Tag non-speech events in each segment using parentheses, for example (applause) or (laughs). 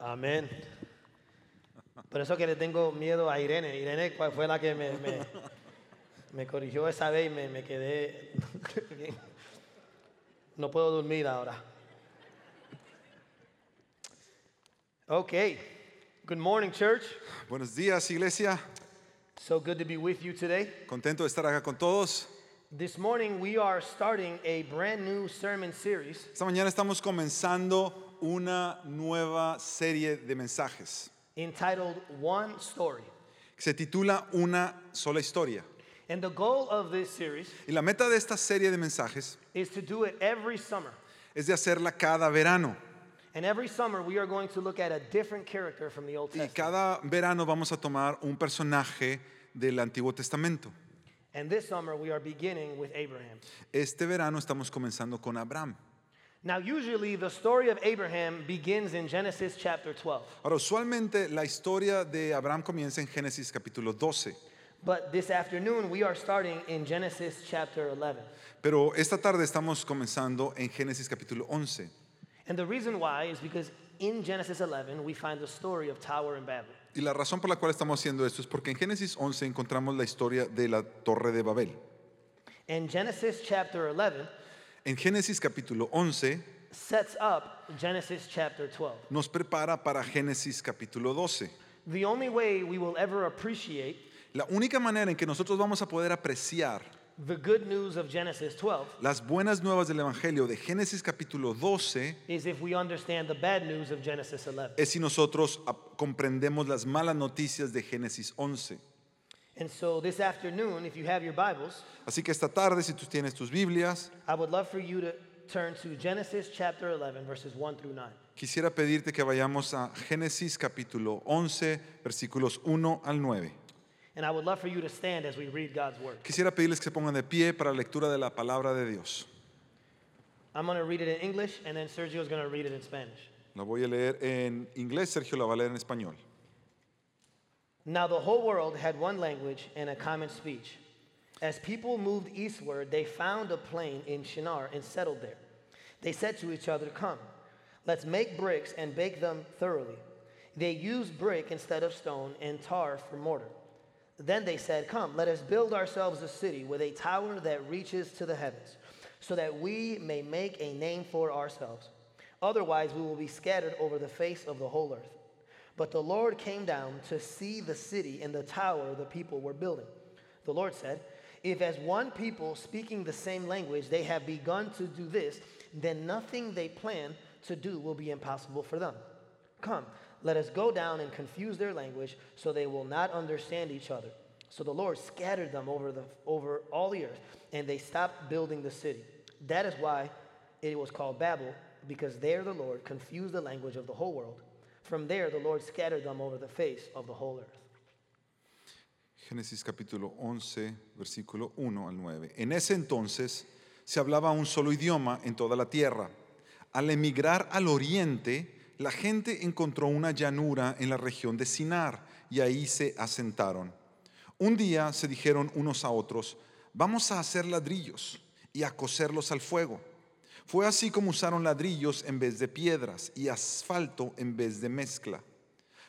Amén. Por eso que le tengo miedo a Irene. Irene fue la que me, me, me corrigió esa vez y me, me quedé... (laughs) no puedo dormir ahora. Okay. Good morning, church. Buenos días, iglesia. So good to be with you today. Contento de estar acá con todos. This morning we are starting a brand new sermon series Esta mañana estamos comenzando una nueva serie de mensajes entitled One Story. que se titula Una sola historia. And the goal of this series Y la meta de esta serie de mensajes is to do it every summer. es de hacerla cada verano. And every summer we are going to look at a different character from the Old Y Testament. cada verano vamos a tomar un personaje del Antiguo Testamento. And this summer we are beginning with Abraham. Este verano estamos comenzando con Abraham. Now, usually the story of Abraham begins in Genesis chapter 12. Ahora, usualmente la historia de Abraham comienza en Génesis capítulo 12, But this afternoon we are starting in Genesis chapter 11. pero esta tarde estamos comenzando en Génesis capítulo 11. And the reason why is because in Genesis 11 we find the story of Tower and Babel. Y la razón por la cual estamos haciendo esto es porque en Génesis 11 encontramos la historia de la Torre de Babel. In Genesis chapter 11 En Génesis capítulo 11 sets up Genesis chapter 12. nos prepara para Génesis capítulo 12. The only way we will ever appreciate La única manera en que nosotros vamos a poder apreciar the good news of Genesis 12 las buenas nuevas del Evangelio de Génesis capítulo 12 is if we understand the bad news of Genesis 11. es si nosotros comprendemos las malas noticias de Génesis 11. And so this afternoon, if you have your Bibles, Así que esta tarde, si tú tienes tus Biblias, I would love for you to turn to Genesis chapter 11, verses 1 through 9. quisiera pedirte que vayamos a Génesis capítulo 11, versículos 1 al 9. And I would love for you to stand as we read God's word. Quisiera pedirles que se pongan de pie para la lectura de la palabra de Dios. I'm going to read it in English, and then Sergio is going to read it in Spanish. La voy a leer en inglés, Sergio la va a leer en español. Now the whole world had one language and a common speech. As people moved eastward, they found a plain in Shinar and settled there. They said to each other, Come, let's make bricks and bake them thoroughly. They used brick instead of stone and tar for mortar. Then they said, Come, let us build ourselves a city with a tower that reaches to the heavens, so that we may make a name for ourselves. Otherwise, we will be scattered over the face of the whole earth. But the Lord came down to see the city and the tower the people were building. The Lord said, If as one people speaking the same language they have begun to do this, then nothing they plan to do will be impossible for them. Come, let us go down and confuse their language so they will not understand each other. So the Lord scattered them over, the, over all the earth, and they stopped building the city. That is why it was called Babel, because there the Lord confused the language of the whole world. From there the Lord scattered them over the face of the whole earth. Génesis capítulo 11, versículo 1 al 9. En ese entonces se hablaba un solo idioma en toda la tierra. Al emigrar al oriente, la gente encontró una llanura en la región de Sinar y ahí se asentaron. Un día se dijeron unos a otros, vamos a hacer ladrillos y a coserlos al fuego. Fue así como usaron ladrillos en vez de piedras y asfalto en vez de mezcla.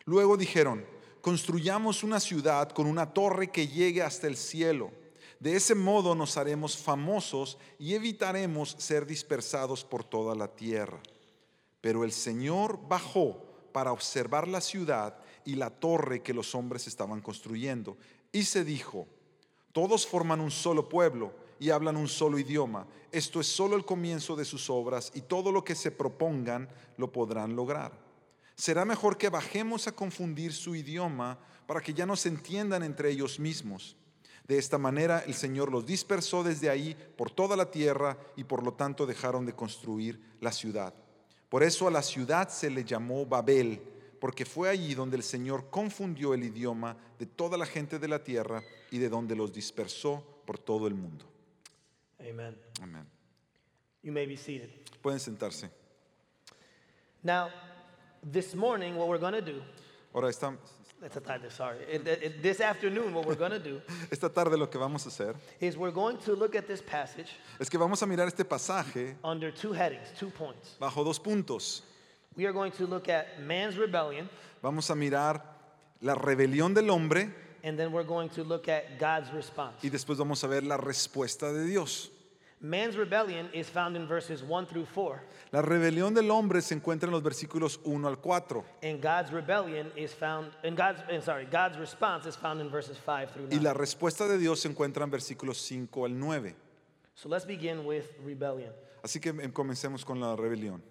Luego dijeron, construyamos una ciudad con una torre que llegue hasta el cielo. De ese modo nos haremos famosos y evitaremos ser dispersados por toda la tierra. Pero el Señor bajó para observar la ciudad y la torre que los hombres estaban construyendo. Y se dijo, todos forman un solo pueblo y hablan un solo idioma. Esto es solo el comienzo de sus obras y todo lo que se propongan lo podrán lograr. Será mejor que bajemos a confundir su idioma para que ya no se entiendan entre ellos mismos. De esta manera el Señor los dispersó desde ahí por toda la tierra y por lo tanto dejaron de construir la ciudad. Por eso a la ciudad se le llamó Babel, porque fue allí donde el Señor confundió el idioma de toda la gente de la tierra y de donde los dispersó por todo el mundo. Amen. Amén. You may be seated. Pueden sentarse. Now, this morning, what we're going to do, Ahora, esta, title, sorry. It- it- this afternoon, what we're going to do (laughs) esta tarde lo que vamos a hacer is we're going to look at this passage es que vamos a mirar este pasaje under two headings, two points. bajo dos puntos. we are going to look at man's rebellion, Vamos a mirar la rebelión del hombre and then we're going to look at God's response. y después vamos a ver la respuesta de Dios. Man's rebellion is found in verses 1 through 4, La rebelión del hombre se encuentra en los versículos 1 al 4 and God's rebellion is found in God's and sorry, God's response is found in verses 5 through y 9. la respuesta de Dios se encuentra en versículos 5 al 9. So let's begin with rebellion. Así que em, comencemos con la rebelión.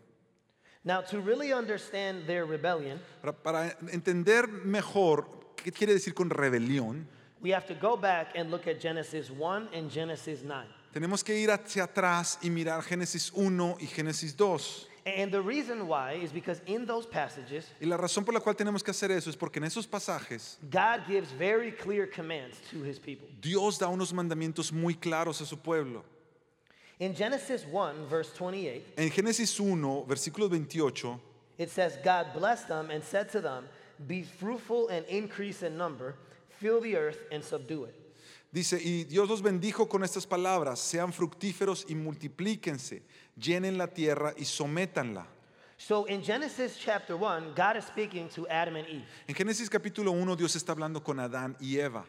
Now, to really understand their rebellion, Para, para entender mejor qué quiere decir con rebelión, we have to go back and look at Genesis 1 and Genesis 9. tenemos que ir hacia atrás y mirar Génesis 1 y Génesis 2. And the reason why is because in those passages, Y la razón por la cual tenemos que hacer eso es porque en esos pasajes God gives very clear commands to his people. Dios da unos mandamientos muy claros a su pueblo. In Genesis 1, verse 28, En Génesis 1, versículo 28, it says, God blessed them and said to them, Be fruitful and increase in number, fill the earth and subdue it. dice, y Dios los bendijo con estas palabras, sean fructíferos y multiplíquense, llenen la tierra y sométanla. So in Genesis chapter 1, God is speaking to Adam and Eve. En Génesis capítulo 1 Dios está hablando con Adán y Eva.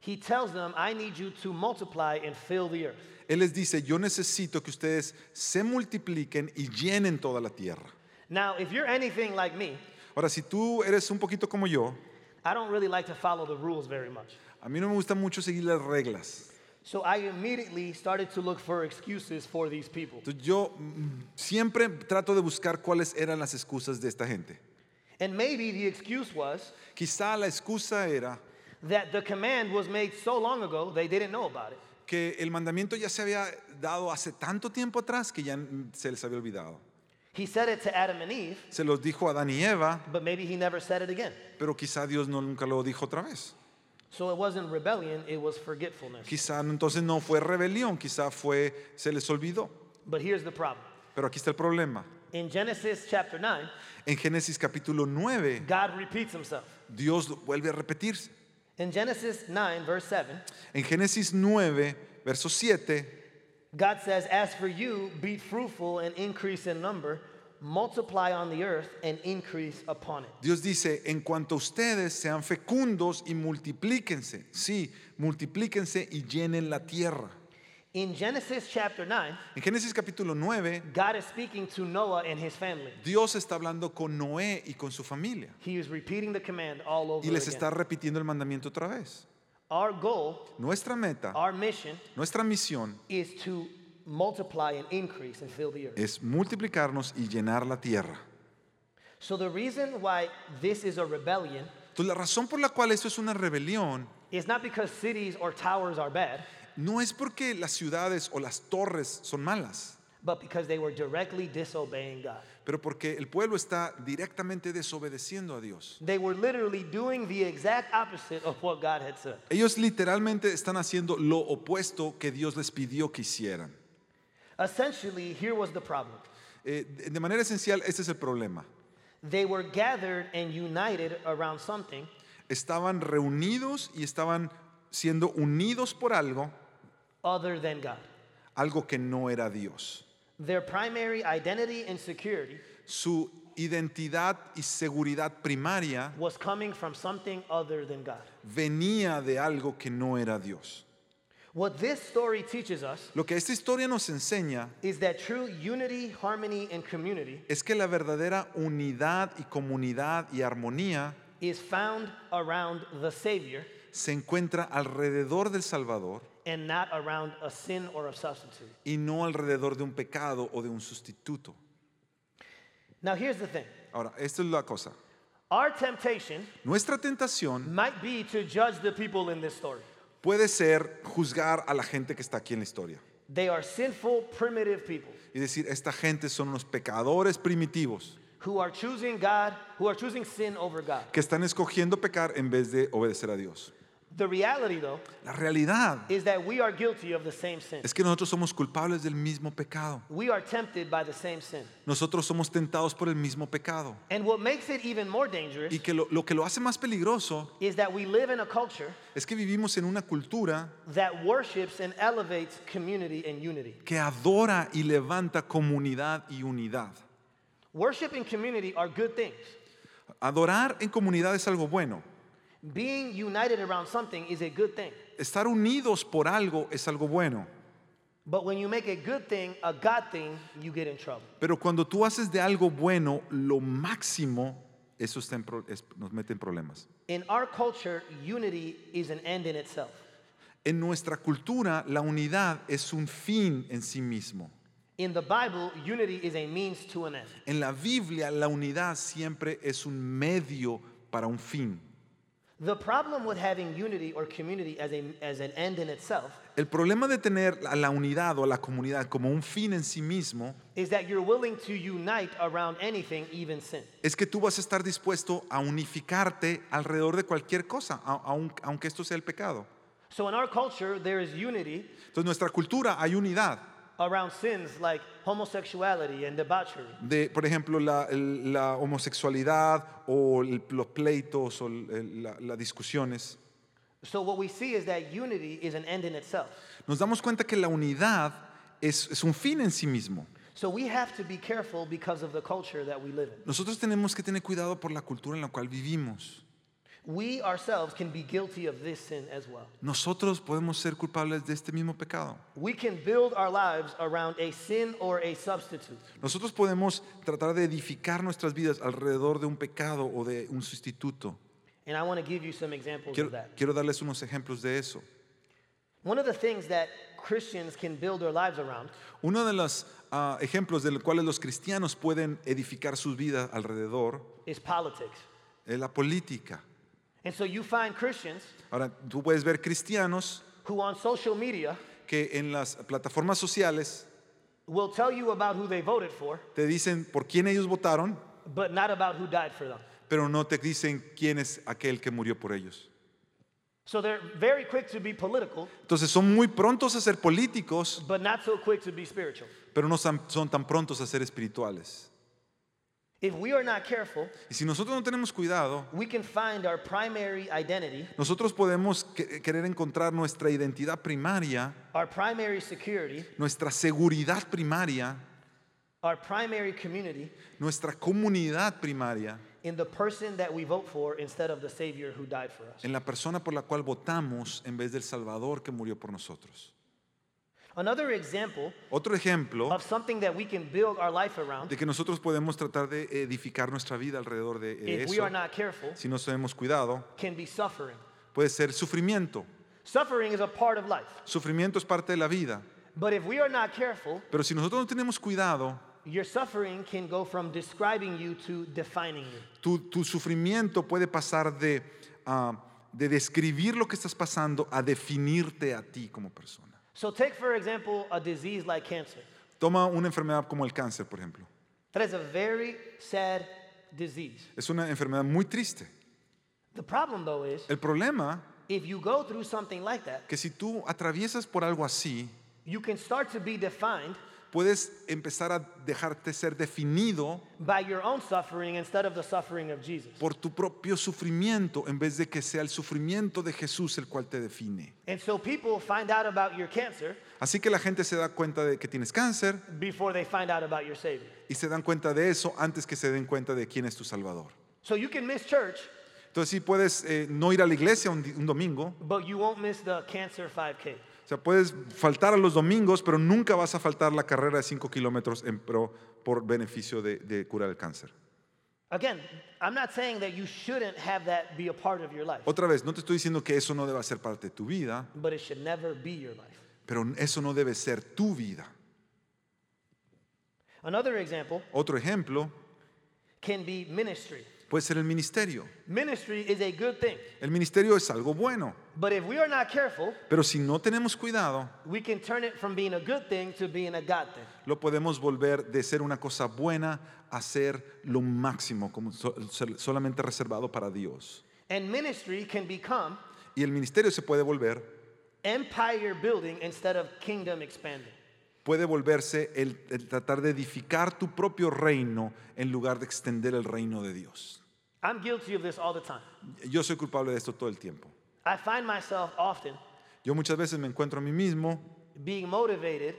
He tells them, I need you to multiply and fill the earth. Él les dice, yo necesito que ustedes se multipliquen y llenen toda la tierra. Now, if you're anything like me, Ahora, si tú eres un poquito como yo, I don't really like to follow the rules very much. a mí no me gusta mucho seguir las reglas. So I immediately started to look for excuses for these people. Entonces yo mm, siempre trato de buscar cuáles eran las excusas de esta gente. And maybe the excuse was Quizá la excusa era that the command was made so long ago they didn't know about it. que el mandamiento ya se había dado hace tanto tiempo atrás que ya mm, se les había olvidado. He said it to Adam and Eve, Se los dijo a Adán y Eva, but maybe he never said it again. pero quizá Dios no, nunca lo dijo otra vez. So it wasn't rebellion, it was forgetfulness. Quizá entonces no fue rebelión, quizá fue, se les olvidó. But here's the problem. Pero aquí está el problema. In Genesis chapter 9, En Génesis capítulo 9, God repeats himself. Dios vuelve a repetirse. In Genesis 9, verse 7, En Génesis 9, verso 7, God says, As for you, be fruitful and increase in number, multiply on the earth and increase upon it. Dios dice, en cuanto a ustedes sean fecundos y multiplíquense, sí, multiplíquense y llenen la tierra. In Genesis chapter 9, En Génesis capítulo 9, God is speaking to Noah and his family. Dios está hablando con Noé y con su familia He is repeating the command all over y les again. está repitiendo el mandamiento otra vez. Our goal, Nuestra meta, our mission nuestra misión is to multiply and increase and fill the earth. es multiplicarnos y llenar la tierra. So the reason why this is a rebellion Entonces, la razón por la cual esto es una rebelión is not because cities or towers are bad, no es porque las ciudades o las torres son malas, but because they were directly disobeying God. pero porque el pueblo está directamente desobedeciendo a Dios. They were literally doing the exact opposite of what God had said. Ellos literalmente están haciendo lo opuesto que Dios les pidió que hicieran. Essentially, here was the problem. Eh, de manera esencial, este es el problema. They were gathered and united around something Estaban reunidos y estaban siendo unidos por algo, other than God. algo que no era Dios. Their primary identity and security Su identidad y seguridad primaria was coming from something other than God. venía de algo que no era Dios. What this story teaches us Lo que esta historia nos enseña is that true unity, harmony, and community es que la verdadera unidad y comunidad y armonía is found around the Savior se encuentra alrededor del Salvador and not around a sin or a substitute. y no alrededor de un pecado o de un sustituto. Now, here's the thing Ahora, esta es la cosa. our temptation Nuestra tentación might be to judge the people in this story. puede ser juzgar a la gente que está aquí en la historia They are sinful, primitive people y decir, esta gente son unos pecadores primitivos who are choosing God, who are choosing sin over God. que están escogiendo pecar en vez de obedecer a Dios. The reality, though, La realidad is that we are guilty of the same sin. es que nosotros somos culpables del mismo pecado. We are tempted by the same sin. Nosotros somos tentados por el mismo pecado. And what makes it even more dangerous Y que lo, lo que lo hace más peligroso is that we live in a culture es que vivimos en una cultura that worships and elevates community and unity. que adora y levanta comunidad y unidad. Worship and community are good things. Adorar en comunidad es algo bueno. Being united around something is a good thing. Estar unidos por algo es algo bueno. But when you make a good thing a God thing, you get in trouble. Pero cuando tú haces de algo bueno lo máximo, eso está en pro- es- nos mete en problemas. In our culture, unity is an end in itself. En nuestra cultura, la unidad es un fin en sí mismo. In the Bible, unity is a means to an end. En la Biblia, la unidad siempre es un medio para un fin. The problem with having unity or community as, a, as an end in itself El problema de tener a la unidad o a la comunidad como un fin en sí mismo is that you're willing to unite around anything, even sin. es que tú vas a estar dispuesto a unificarte alrededor de cualquier cosa, a- aun- aunque esto sea el pecado. So in our culture, there is unity Entonces, en nuestra cultura hay unidad. Around sins like homosexuality and debauchery. de, por ejemplo, la, homosexualidad o el- los pleitos o la- las discusiones. So what we see is that unity is an end in itself. Nos damos cuenta que la unidad es, es un fin en sí mismo. So we have to be careful because of the culture that we live in. Nosotros tenemos que tener cuidado por la cultura en la cual vivimos. We ourselves can be guilty of this sin as well. Nosotros podemos ser culpables de este mismo pecado. We can build our lives around a sin or a substitute. Nosotros podemos tratar de edificar nuestras vidas alrededor de un pecado o de un sustituto. And I want to give you some examples Quiero, of that. quiero darles unos ejemplos de eso. One of the things that Christians can build their lives around Uno de los ah, ejemplos de los cuales los cristianos pueden edificar sus vidas alrededor is politics. es la política. And so you find Christians Ahora, tú puedes ver cristianos who on social media que en las plataformas sociales will tell you about who they voted for, te dicen por quién ellos votaron, but not about who died for them. pero no te dicen quién es aquel que murió por ellos. So they're very quick to be political, Entonces son muy prontos a ser políticos, but not so quick to be spiritual. pero no son, son tan prontos a ser espirituales. If we are not careful, Y si nosotros no tenemos cuidado, we can find our primary identity, nosotros podemos que- querer encontrar nuestra identidad primaria, our primary security, nuestra seguridad primaria, our primary community nuestra comunidad primaria in the person that we vote for instead of the Savior who died for us. en la persona por la cual votamos en vez del Salvador que murió por nosotros. Another example Otro ejemplo of something that we can build our life around, de que nosotros podemos tratar de edificar nuestra vida alrededor de eso, are not careful, si no tenemos cuidado, can be suffering. puede ser sufrimiento. Suffering is a part of life. Sufrimiento es parte de la vida, But if we are not careful, pero si nosotros no tenemos cuidado, your suffering can go from describing you to defining you. tu, sufrimiento puede pasar de, ah, de describir lo que estás pasando a definirte a ti como persona. So take, for example, a disease like cancer. Toma una enfermedad como el cáncer, por ejemplo. That is a very sad disease. Es una enfermedad muy triste. The problem, though, is El problema if you go through something like that, que si tú atraviesas por algo así, you can start to be defined puedes empezar a dejarte ser definido by your own suffering instead of the suffering of Jesus. por tu propio sufrimiento en vez de que sea el sufrimiento de Jesús el cual te define. And so people find out about your cancer Así que la gente se da cuenta de que tienes cáncer before they find out about your Savior. y se dan cuenta de eso antes que se den cuenta de quién es tu Salvador. So you can miss church, Entonces sí puedes eh, no ir a la iglesia un, un domingo, but you won't miss the cancer 5K. Sea, puedes faltar a los domingos, pero nunca vas a faltar la carrera de 5 kilómetros en pro por beneficio de, de curar el cáncer. Otra vez, no te estoy diciendo que eso no deba ser parte de tu vida, but it should never be your life. pero eso no debe ser tu vida. Another example Otro ejemplo can be ministry. Puede ser el ministerio. Ministry is a good thing, El ministerio es algo bueno, but if we are not careful, pero si no tenemos cuidado, we can turn it from being a good thing to being a God thing. lo podemos volver de ser una cosa buena a ser lo máximo, como so- sol- solamente reservado para Dios. And ministry can become Y el ministerio se puede volver, empire building instead of kingdom expanding. puede volverse el, el tratar de edificar tu propio reino en lugar de extender el reino de Dios. I'm guilty of this all the time. Yo soy culpable de esto todo el tiempo. I find myself often Yo muchas veces me encuentro a mí mismo being motivated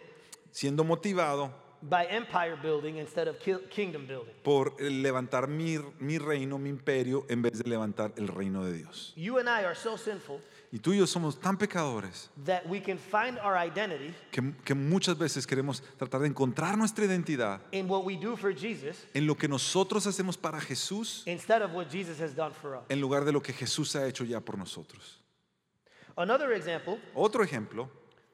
siendo motivado by empire building instead of ki- kingdom building. por levantar mi, mi reino, mi imperio, en vez de levantar el reino de Dios. You and I are so sinful Y tú y yo somos tan pecadores that we can find our identity que, que muchas veces queremos tratar de encontrar nuestra identidad in what we do for Jesus en lo que nosotros hacemos para Jesús instead of what Jesus has done for us. en lugar de lo que Jesús ha hecho ya por nosotros. Another example Otro ejemplo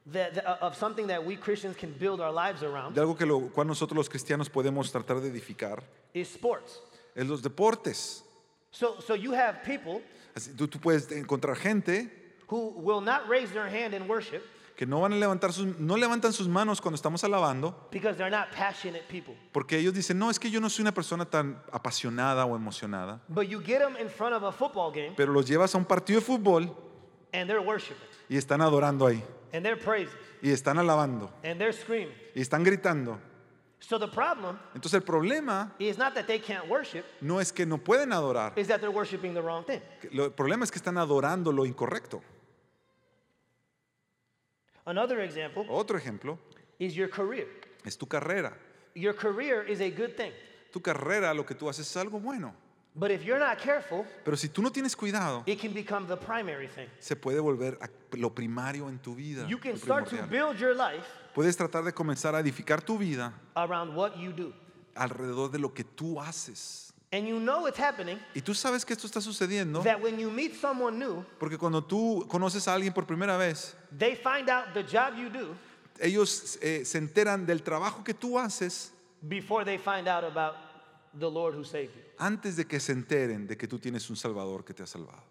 that, that- of something that we Christians can build our lives around de algo que lo cual nosotros los cristianos podemos tratar de edificar is sports. es los deportes. So, so you have people Así, tú, tú puedes encontrar gente who will not raise their hand in worship que no van a levantar sus, no levantan sus manos cuando estamos alabando because they're not passionate people. porque ellos dicen, no, es que yo no soy una persona tan apasionada o emocionada. But you get them in front of a football game Pero los llevas a un partido de fútbol and they're worshiping y están adorando ahí, and they're praising y están alabando, and they're screaming. y están gritando. So the problem Entonces el problema is not that they can't worship, no es que no pueden adorar, is that they're worshiping the wrong thing. el problema es que están adorando lo incorrecto. Another example Otro ejemplo is your career. es tu carrera. Your career is a good thing. Tu carrera, lo que tú haces es algo bueno. But if you're not careful, Pero si tú no tienes cuidado, it can become the primary thing. se puede volver a- lo primario en tu vida. You can lo start to primordial. build your life Puedes tratar de comenzar a edificar tu vida around what you do. alrededor de lo que tú haces. And you know it's happening Y tú sabes que esto está sucediendo that when you meet someone new, porque cuando tú conoces a alguien por primera vez, they find out the job you do ellos eh, se enteran del trabajo que tú haces before they find out about the Lord who saved you. antes de que se enteren de que tú tienes un Salvador que te ha salvado.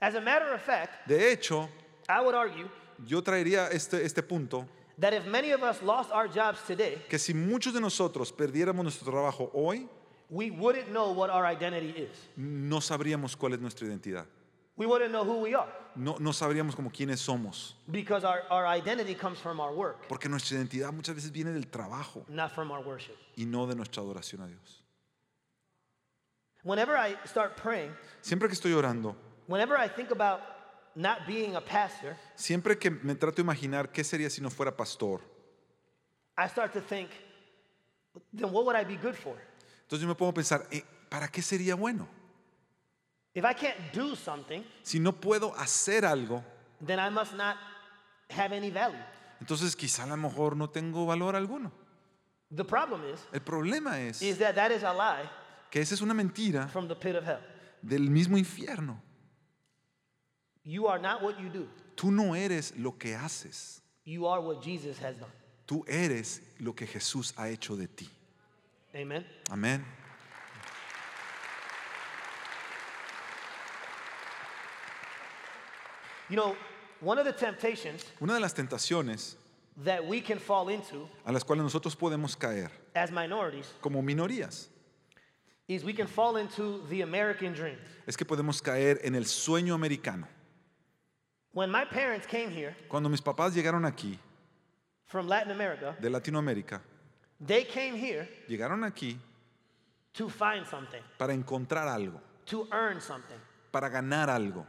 As a matter of fact, De hecho, I would argue yo traería este, este punto, that if many of us lost our jobs today, que si muchos de nosotros perdiéramos nuestro trabajo hoy, we wouldn't know what our identity is. no sabríamos cuál es nuestra identidad. We wouldn't know who we are No, no sabríamos como quiénes somos, because our, our identity comes from our work, porque nuestra identidad muchas veces viene del trabajo not from our worship. y no de nuestra adoración a Dios. Whenever I start praying, Siempre que estoy orando, whenever I think about not being a pastor, siempre que me trato de imaginar qué sería si no fuera pastor, I start to think, then what would I be good for? Entonces yo me pongo a pensar, eh, ¿para qué sería bueno? If I can't do something, Si no puedo hacer algo, then I must not have any value. entonces quizá a lo mejor no tengo valor alguno. The problem is, El problema es is that that is a lie que esa es una mentira from the pit of hell. del mismo infierno. You are not what you do. Tú no eres lo que haces, You are what Jesus has done. tú eres lo que Jesús ha hecho de ti. Amen. Amén. You know, one of the temptations Una de las tentaciones that we can fall into a las cuales nosotros podemos caer as minorities como minorías is we can fall into the American dream. es que podemos caer en el sueño americano. When my parents came here Cuando mis papás llegaron aquí from Latin America, de Latinoamérica, they came here llegaron aquí to find something, para encontrar algo, to earn something. para ganar algo.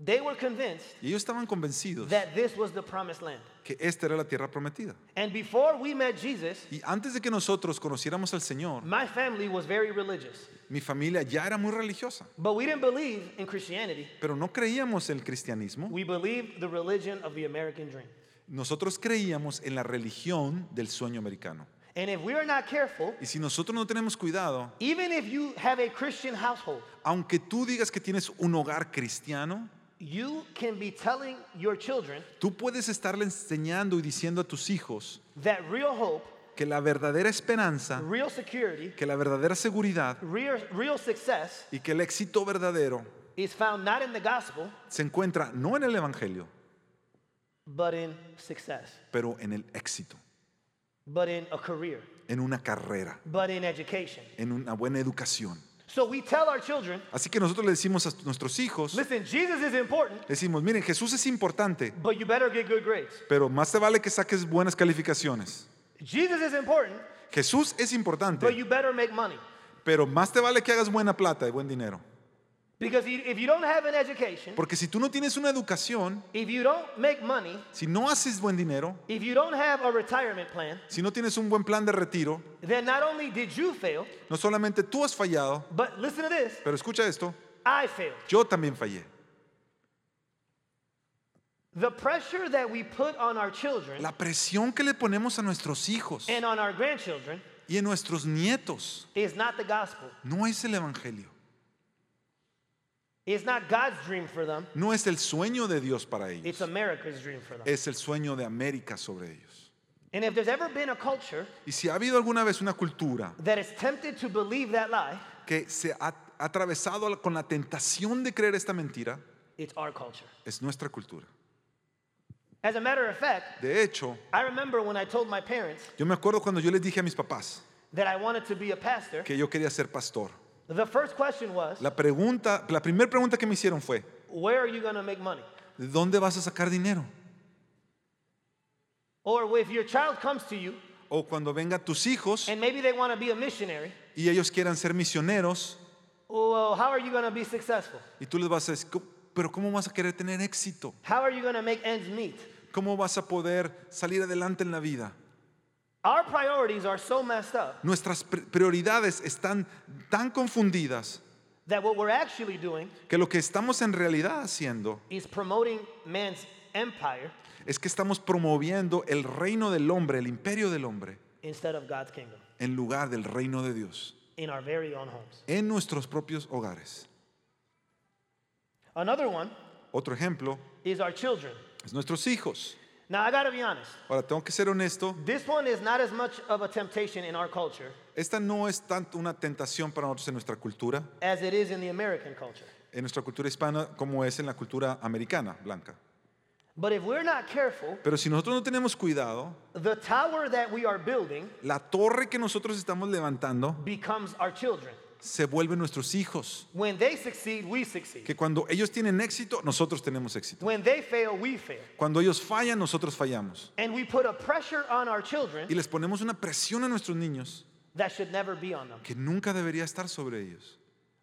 They were convinced Y ellos estaban convencidos that this was the promised land. que esta era la tierra prometida. And before we met Jesus, Y antes de que nosotros conociéramos al Señor, my family was very religious. mi familia ya era muy religiosa, But we didn't believe in Christianity. pero no creíamos en el cristianismo, We believed the religion of the American dream. Nosotros creíamos en la religión del sueño americano. And if we are not careful, Y si nosotros no tenemos cuidado, even if you have a Christian household, aunque tú digas que tienes un hogar cristiano, you can be telling your children tú puedes estarle enseñando y diciendo a tus hijos that real hope, que la verdadera esperanza, real security, que la verdadera seguridad real, real success y que el éxito verdadero is found not in the gospel, se encuentra no en el Evangelio, but in success, pero en el éxito, but in a career, en una carrera, but in education. en una buena educación. So we tell our children, Así que nosotros le decimos a nuestros hijos, listen, Jesus is important, decimos, miren, Jesús es importante, but you better get good grades. pero más te vale que saques buenas calificaciones. Jesus is important, Jesús es but importante, you better make money. pero más te vale que hagas buena plata y buen dinero. Porque si tú no tienes una educación, if you don't make money, si no haces buen dinero, if you don't have a retirement plan, si no tienes un buen plan de retiro, then not only did you fail, no solamente tú has fallado, but listen to this pero escucha esto, I failed. yo también fallé. The pressure that we put on our children La presión que le ponemos a nuestros hijos and on our grandchildren y a nuestros nietos is not the gospel. no es el Evangelio, It's not God's dream for them, no es el sueño de Dios para ellos, it's America's dream for them. es el sueño de América sobre ellos. And if there's ever been a culture Y si ha habido alguna vez una cultura that is tempted to believe that lie, que se ha atravesado con la tentación de creer esta mentira, it's our culture. es nuestra cultura. As a matter of fact, De hecho, I remember when I told my parents yo me acuerdo cuando yo les dije a mis papás that I wanted to be a pastor, que yo quería ser pastor. The first question was, La pregunta, la primera pregunta que me hicieron fue, Where are you going to make money? ¿de dónde vas a sacar dinero? Or if your child comes to you O cuando vengan tus hijos and maybe they want to be a missionary, y ellos quieran ser misioneros well, how are you going to be successful? y tú les vas a decir, "¿Cómo- pero ¿cómo vas a querer tener éxito? How are you going to make ends meet? ¿Cómo vas a poder salir adelante en la vida? Our priorities are so messed up Nuestras pri- prioridades están tan confundidas that what we're actually doing que lo que estamos en realidad haciendo is promoting man's empire es que estamos promoviendo el reino del hombre, el imperio del hombre, instead of God's kingdom en lugar del reino de Dios, in our very own homes. en nuestros propios hogares. Another one Otro ejemplo is our children. es nuestros hijos. Now, I got to be honest. Ahora, tengo que ser honesto, This one is not as much of a temptation in our culture esta no es tanto una tentación para nosotros en nuestra cultura, as it is in the American culture. en nuestra cultura hispana, como es en la cultura americana, blanca. But if we're not careful, Pero si nosotros no tenemos cuidado, the tower that we are building la torre que nosotros estamos levantando becomes our children. Se vuelven nuestros hijos. When they succeed, we succeed. Que cuando ellos tienen éxito, nosotros tenemos éxito. When they fail, we fail. Cuando ellos fallan, nosotros fallamos. And we put a pressure on our children Y les ponemos una presión a nuestros niños that should never be on them. que nunca debería estar sobre ellos.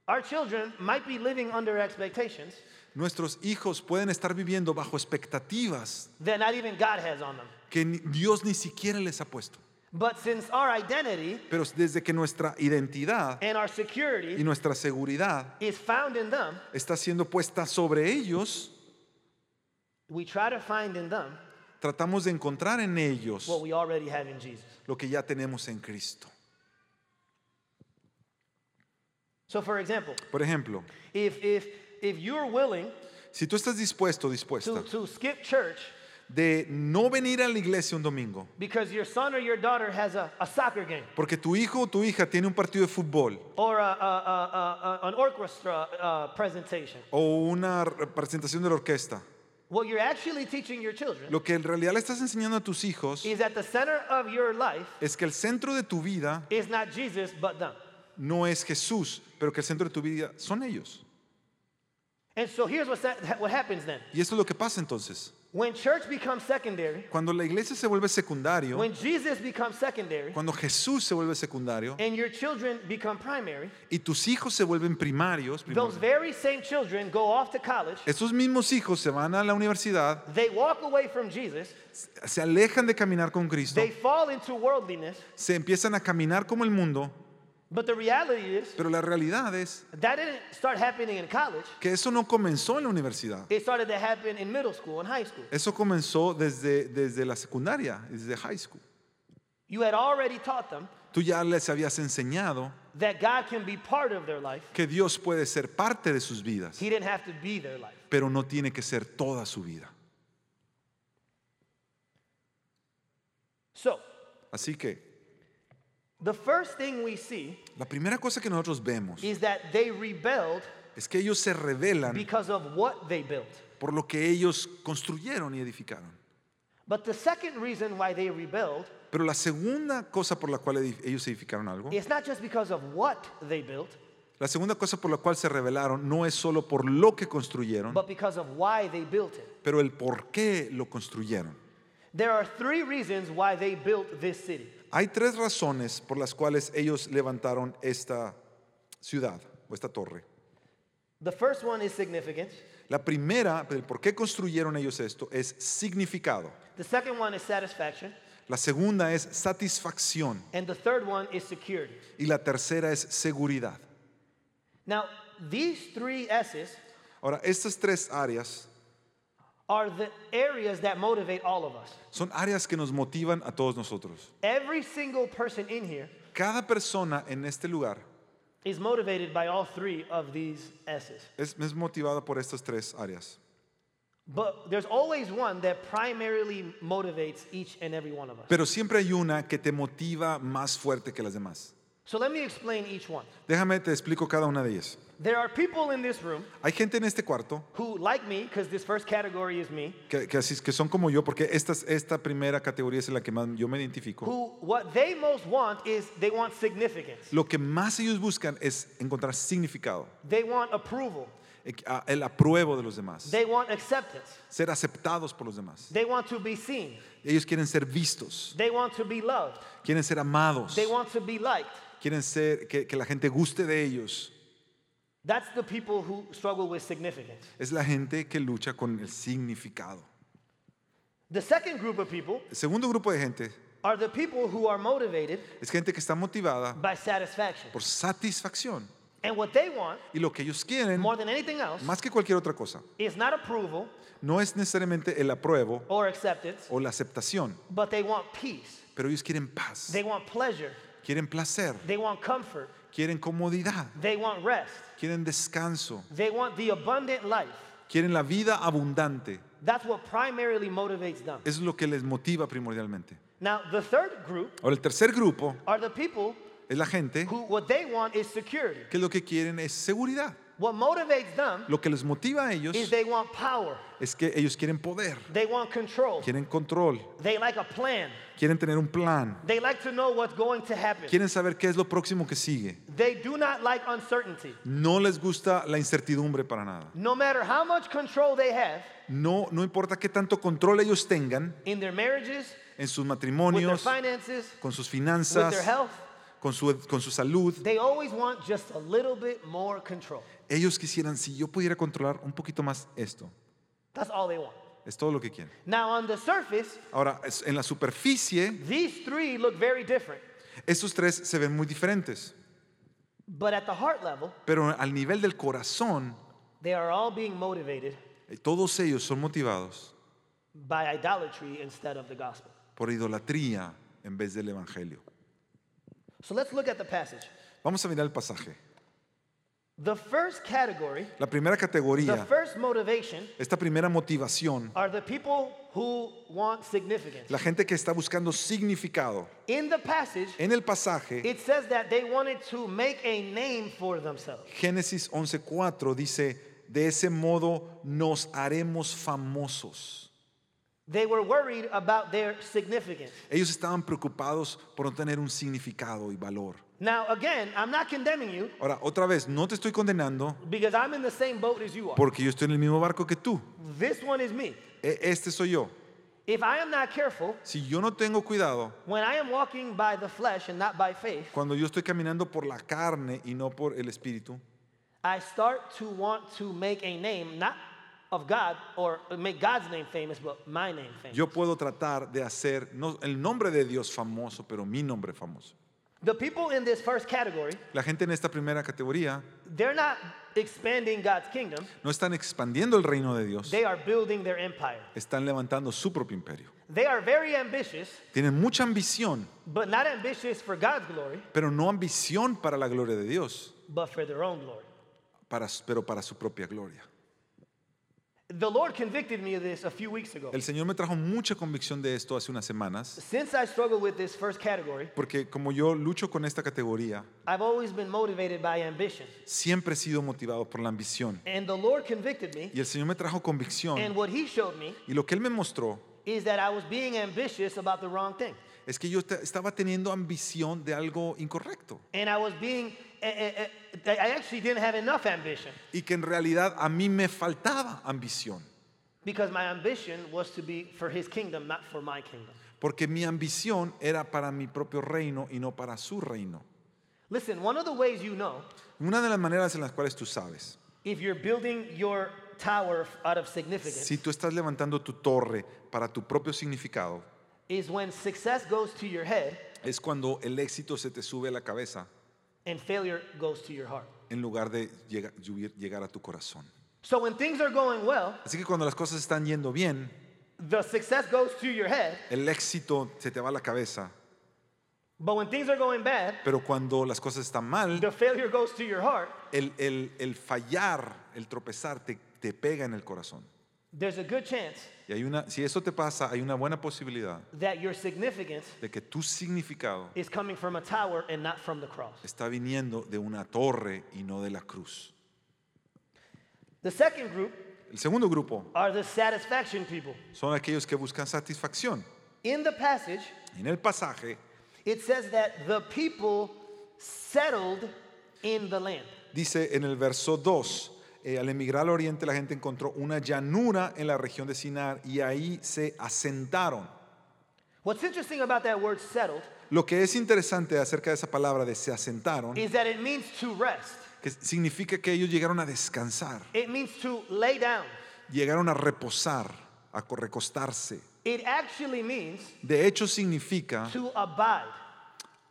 Our children might be living under expectations Nuestros hijos pueden estar viviendo bajo expectativas that not even God has on them. que Dios ni siquiera les ha puesto. But since our identity Pero desde que nuestra identidad and our y security nuestra seguridad is found in them, está siendo puesta sobre ellos, we try to find in them tratamos de encontrar en ellos what we already have in Jesus. lo que ya tenemos en Cristo. So, for example, Por ejemplo, if, if, if you're willing si tú estás dispuesto, to, dispuesta, to skip church de no venir a la iglesia un domingo, because your son or your daughter has a, a soccer game porque tu hijo o tu hija tiene un partido de fútbol or a, a, an orchestra uh, presentation, o una presentación de la orquesta, what you're actually teaching your children lo que en realidad le estás enseñando a tus hijos is that the center of your life es que el centro de tu vida is not Jesus, but them. no es Jesús, pero que el centro de tu vida son ellos. And so here's what happens then. Y esto es lo que pasa entonces. When church becomes secondary, Cuando la iglesia se vuelve secundario, when Jesus becomes secondary, cuando Jesús se vuelve secundario and your children become primary, y tus hijos se vuelven primarios, those very same children go off to college. esos mismos hijos se van a la universidad, They walk away from Jesus. se alejan de caminar con Cristo, They fall into worldliness. se empiezan a caminar como el mundo, But the reality is, pero la realidad es that didn't start happening in college. que eso no comenzó en la universidad. It started to happen in middle school and high school. Eso comenzó desde, desde la secundaria, desde high school. You had already taught them Tú ya les habías enseñado that God can be part of their life. que Dios puede ser parte de sus vidas, He didn't have to be their life. pero no tiene que ser toda su vida. So, Así que the first thing we see la primera cosa que nosotros vemos is that they rebelled es que ellos se rebelan because of what they built. por lo que ellos construyeron y edificaron. But the second reason why they rebelled Pero la segunda cosa por la cual ellos edificaron algo, is not just because of what they built, la segunda cosa por la cual se rebelaron no es solo por lo que construyeron, but because of why they built it. pero el por qué lo construyeron. There are three reasons why they built this city. Hay tres razones por las cuales ellos levantaron esta ciudad o esta torre. The first one is significance. La primera, el por qué construyeron ellos esto, es significado. The second one is satisfaction. La segunda es satisfacción. And the third one is security. Y la tercera es seguridad. Now, these three S's Ahora, estas tres áreas are the areas that motivate all of us. son áreas que nos motivan a todos nosotros. Every single person in here Cada persona en este lugar is motivated by all three of these S's. es, es motivada por estas tres áreas. But there's always one that primarily motivates each and every one of us. Pero siempre hay una que te motiva más fuerte que las demás. So let me explain each one. Déjame, te explico cada una de ellas. There are people in this room Hay gente en este cuarto who, like me, because this first category is me, que, que, así, que son como yo, porque esta, esta primera categoría es en la que más yo me identifico. who what they most want is they want significance. Lo que más ellos buscan es encontrar significado, They want approval. eh, a- el apruebo de los demás, They want acceptance. ser aceptados por los demás. They want to be seen. Ellos quieren ser vistos, They want to be loved. quieren ser amados, They want to be liked. Quieren ser que, que la gente guste de ellos. That's the people who struggle with significance. Es la gente que lucha con el significado. The second group of people El segundo grupo de gente are the people who are motivated es gente que está motivada by satisfaction. por satisfacción. And what they want, Y lo que ellos quieren, more than anything else, más que cualquier otra cosa, is not approval no es necesariamente el apruebo or acceptance, o la aceptación, but they want peace. pero ellos quieren paz, They want pleasure. Quieren placer, They want comfort. quieren comodidad, They want rest. quieren descanso, They want the abundant life. quieren la vida abundante. That's what primarily motivates them. Es lo que les motiva primordialmente. Now, the third group Ahora, el tercer grupo are the people es la gente who what they want is security. que lo que quieren es seguridad. What motivates them Lo que les motiva a ellos is they want power. es que ellos quieren poder, They want control. quieren control, They like a plan. quieren tener un plan, They like to know what's going to happen. quieren saber qué es lo próximo que sigue. They do not like uncertainty. No les gusta la incertidumbre para nada. No matter how much control they have No, no importa qué tanto control ellos tengan in their marriages, en sus with their matrimonios, finances, con sus with finanzas, their health, con su, con su salud. they always want just a little bit more control. Ellos quisieran, si yo pudiera controlar un poquito más esto, That's all they want. es todo lo que quieren. Now, on the surface, Ahora, en la superficie, these three look very different. estos tres se ven muy diferentes, But at the heart level, pero al nivel del corazón, they are all being motivated eh, todos ellos son motivados by idolatry instead of the gospel. por idolatría en vez del evangelio. So let's look at the passage. Vamos a mirar el pasaje. The first category, La primera the categoría, first motivation, esta primera motivación, are the people who want significance. la gente que está buscando significado. In the passage, En el pasaje, it says that they wanted to make a name for themselves. Génesis 11:4 dice, de ese modo nos haremos famosos. They were worried about their significance. Ellos estaban preocupados por no tener un significado y valor. Now, again, I'm not condemning you Ahora, otra vez, no te estoy condenando because I'm in the same boat as you are. porque yo estoy en el mismo barco que tú. This one is me. E- Este soy yo. If I am not careful, Si yo no tengo cuidado, when I am walking by the flesh and not by faith, cuando yo estoy caminando por la carne y no por el espíritu, I start to want to make a name, not of God or make God's name famous, but my name famous. yo puedo tratar de hacer no el nombre de Dios famoso, pero mi nombre famoso. The people in this first category, La gente en esta primera categoría they're not expanding God's kingdom, no están expandiendo el reino de Dios, they are building their empire. están levantando su propio imperio. They are very ambitious, Tienen mucha ambición, but not ambitious for God's glory, pero no ambición para la gloria de Dios, but for their own glory. para, pero para su propia gloria. The Lord convicted me of this a few weeks ago. El Señor me trajo mucha convicción de esto hace unas semanas, Since I struggle with this first category, porque como yo lucho con esta categoría, I've always been motivated by ambition. siempre he sido motivado por la ambición. And the Lord convicted me, Y el Señor me trajo convicción. and what He showed me Y lo que Él me mostró is that I was being ambitious about the wrong thing. es que yo estaba teniendo ambición de algo incorrecto. And I was being, eh, eh, I actually didn't have enough ambition Y que en realidad a mí me faltaba ambición. because my ambition was to be for His kingdom, not for my kingdom. Porque mi ambición era para mi propio reino y no para su reino. Listen, one of the ways you know Una de las maneras en las cuales tú sabes if you're building your tower out of significance, Si tú estás levantando tu torre para tu propio significado, is when success goes to your head es cuando el éxito se te sube a la cabeza and failure goes to your heart. en lugar de llegar a tu corazón. So when things are going well, Así que cuando las cosas están yendo bien, the success goes to your head, el éxito se te va a la cabeza, but when things are going bad, pero cuando las cosas están mal, the failure goes to your heart. el, el- el fallar, el tropezar te, te pega en el corazón. There's a good chance Y hay una, si eso te pasa, hay una buena posibilidad that your significance de que tu significado is coming from a tower and not from the cross. está viniendo de una torre y no de la cruz. The second group El segundo grupo are the satisfaction people. son aquellos que buscan satisfacción. In the passage, En el pasaje it says that the people settled in the land. dice en el verso 2, eh, al emigrar al oriente la gente encontró una llanura en la región de Sinar y ahí se asentaron. What's interesting about that word settled Lo que es interesante acerca de esa palabra de se asentaron, is that it means to rest. que significa que ellos llegaron a descansar, It means to lay down. llegaron a reposar, a co- recostarse. It actually means De hecho significa to abide.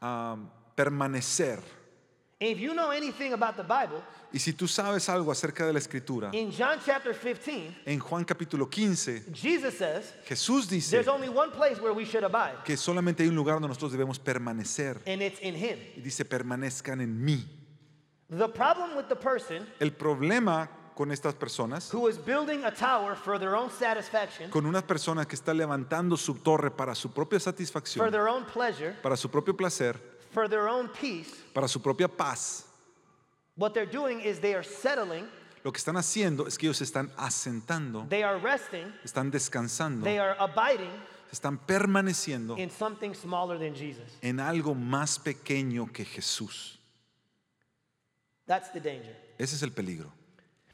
ah, permanecer. If you know anything about the Bible, Y si tú sabes algo acerca de la escritura, in John chapter 15, en Juan capítulo 15, Jesus says Jesús dice there's only one place where we should abide, que solamente hay un lugar donde nosotros debemos permanecer. and it's in Him. Y dice, permanezcan en mí. The problem with the person El problema con estas personas, who is building a tower for their own satisfaction, con unas personas que están levantando su torre para su propia for satisfacción, their own pleasure, para su propio placer, for their own peace, para su propia paz, what they're doing is they are settling, lo que están haciendo es que ellos se están asentando, they are resting, están descansando, they are abiding están permaneciendo in something smaller than Jesus. en algo más pequeño que Jesús. That's the danger. Ese es el peligro.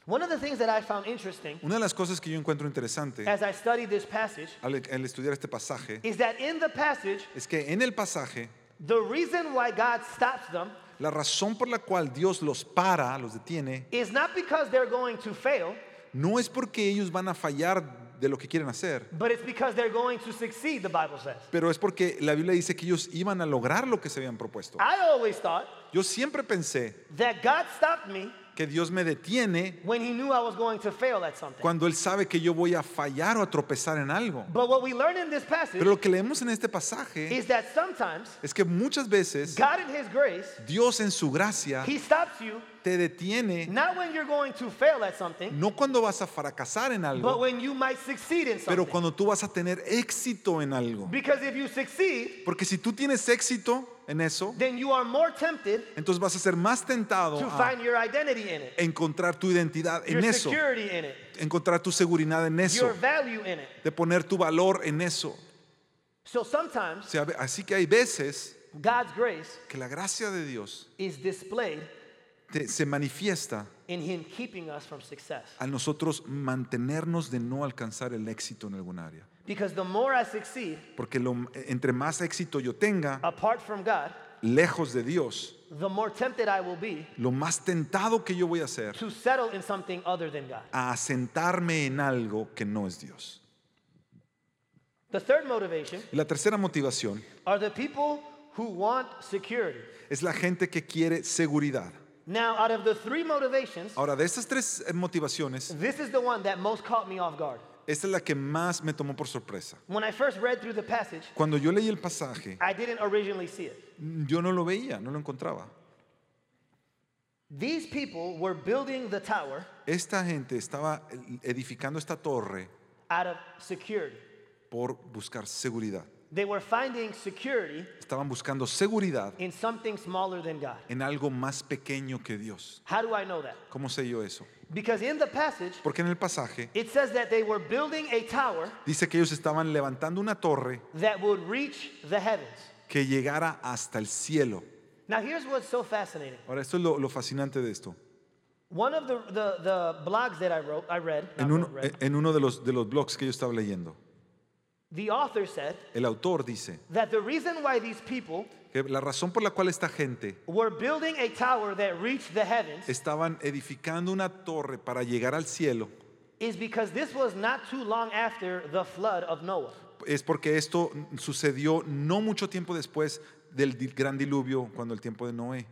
One of the things that I found interesting Una de las cosas que yo encuentro interesante as I studied this passage al, al estudiar este pasaje is that in the passage, es que en el pasaje the reason why God stops them la razón por la cual Dios los para, los detiene, is not because they're going to fail, no es porque ellos van a fallar de lo que quieren hacer, but it's because they're going to succeed, the Bible says. pero es porque la Biblia dice que ellos iban a lograr lo que se habían propuesto. I always thought Yo siempre pensé that God stopped me que Dios me detiene when He knew I was going to fail at something. cuando Él sabe que yo voy a fallar o a tropezar en algo. But what we learn in this passage Pero lo que leemos en este pasaje is that sometimes es que muchas veces God, in His grace, Dios en su gracia He stops you te detiene not when you're going to fail at something, no cuando vas a fracasar en but algo, when you might succeed in pero something. cuando tú vas a tener éxito en algo. Because if you succeed, Porque si tú tienes éxito en eso, then you are more tempted entonces vas a ser más tentado to a find your identity in it, encontrar tu identidad your en eso, security in it, encontrar tu seguridad en eso, your value in it. de poner tu valor en eso. So sometimes así que hay veces God's grace que la gracia de Dios is displayed se manifiesta in Him keeping us from success. a nosotros mantenernos de no alcanzar el éxito en algún área. Because the more I succeed Porque lo- entre más éxito yo tenga, apart from God, lejos de Dios, the more tempted I will be lo más tentado que yo voy a hacer to settle in something other than God. a asentarme en algo que no es Dios. The third motivation Y la tercera motivación are the people who want security. es la gente que quiere seguridad. Now, out of the three motivations, Ahora, de estas tres eh, motivaciones, this is the one that most caught me off guard. esta es la que más me tomó por sorpresa. When I first read through the passage, Cuando yo leí el pasaje, I didn't originally see it. yo no lo veía, no lo encontraba. These people were building the tower Esta gente estaba edificando esta torre out of security. por buscar seguridad. They were finding security Estaban buscando seguridad in something smaller than God. en algo más pequeño que Dios. How do I know that? ¿Cómo sé yo eso? Because in the passage, Porque en el pasaje it says that they were building a tower dice que ellos estaban levantando una torre that would reach the heavens. que llegara hasta el cielo. Now, here's what's so fascinating. Ahora, esto es lo, lo fascinante de esto. One of the, the, the blogs that I wrote, I read, not En, uno- wrote, read, en uno de los, de los blogs que yo estaba leyendo, The author said El autor dice that the reason why these people que la razón por la cual esta gente were building a tower that reached the heavens estaban edificando una torre para llegar al cielo is because this was not too long after the flood of Noah. es porque esto sucedió no mucho tiempo después del gran diluvio, cuando el tiempo de Noé.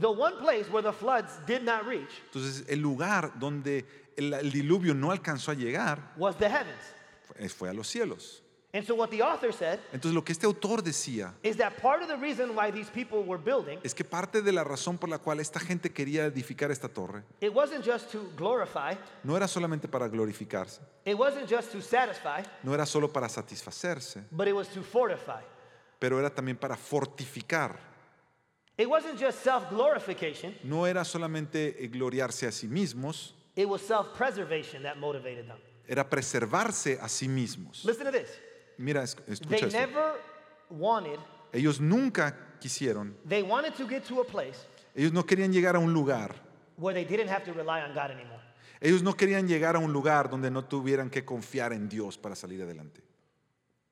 The one place where the floods did not reach Entonces, el lugar donde el, el diluvio no alcanzó a llegar was the heavens. Fue- fue a los cielos. And so what the author said Entonces, lo que este autor decía is that part of the reason why these people were building es que parte de la razón por la cual esta gente quería edificar esta torre it wasn't just to glorify, no era solamente para glorificarse, it wasn't just to satisfy, no era solo para satisfacerse, but it was to fortify. pero era también para fortificar. It wasn't just self-glorification, No era solamente eh, gloriarse a sí mismos, it was self-preservation that motivated them. Era preservarse a sí mismos. Listen to this. Mira, They escucha esto. never wanted, Ellos nunca quisieron, they wanted to get to a place ellos no querían llegar a un lugar, where they didn't have to rely on God anymore. ellos no querían llegar a un lugar donde no tuvieran que confiar en Dios para salir adelante.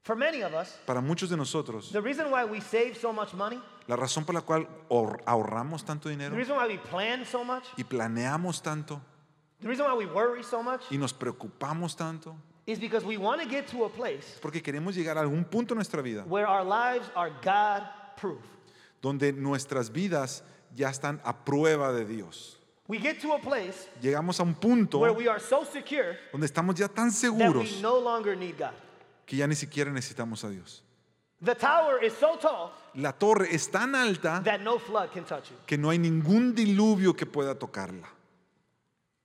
For many of us, Para muchos de nosotros, the reason why we save so much money, la razón por la cual ahor- ahorramos tanto the dinero reason why we plan so much, y planeamos tanto the reason why we worry so much y nos preocupamos tanto, is because we want to get to a place porque queremos llegar a algún punto en nuestra vida where our lives are God proof. donde nuestras vidas ya están a prueba de Dios. We get to a place Llegamos a un punto where we are so secure donde estamos ya tan that seguros we no longer need God. que ya ni siquiera necesitamos a Dios. The tower is so tall La torre es tan alta that no flood can touch it. que no hay ningún diluvio que pueda tocarla.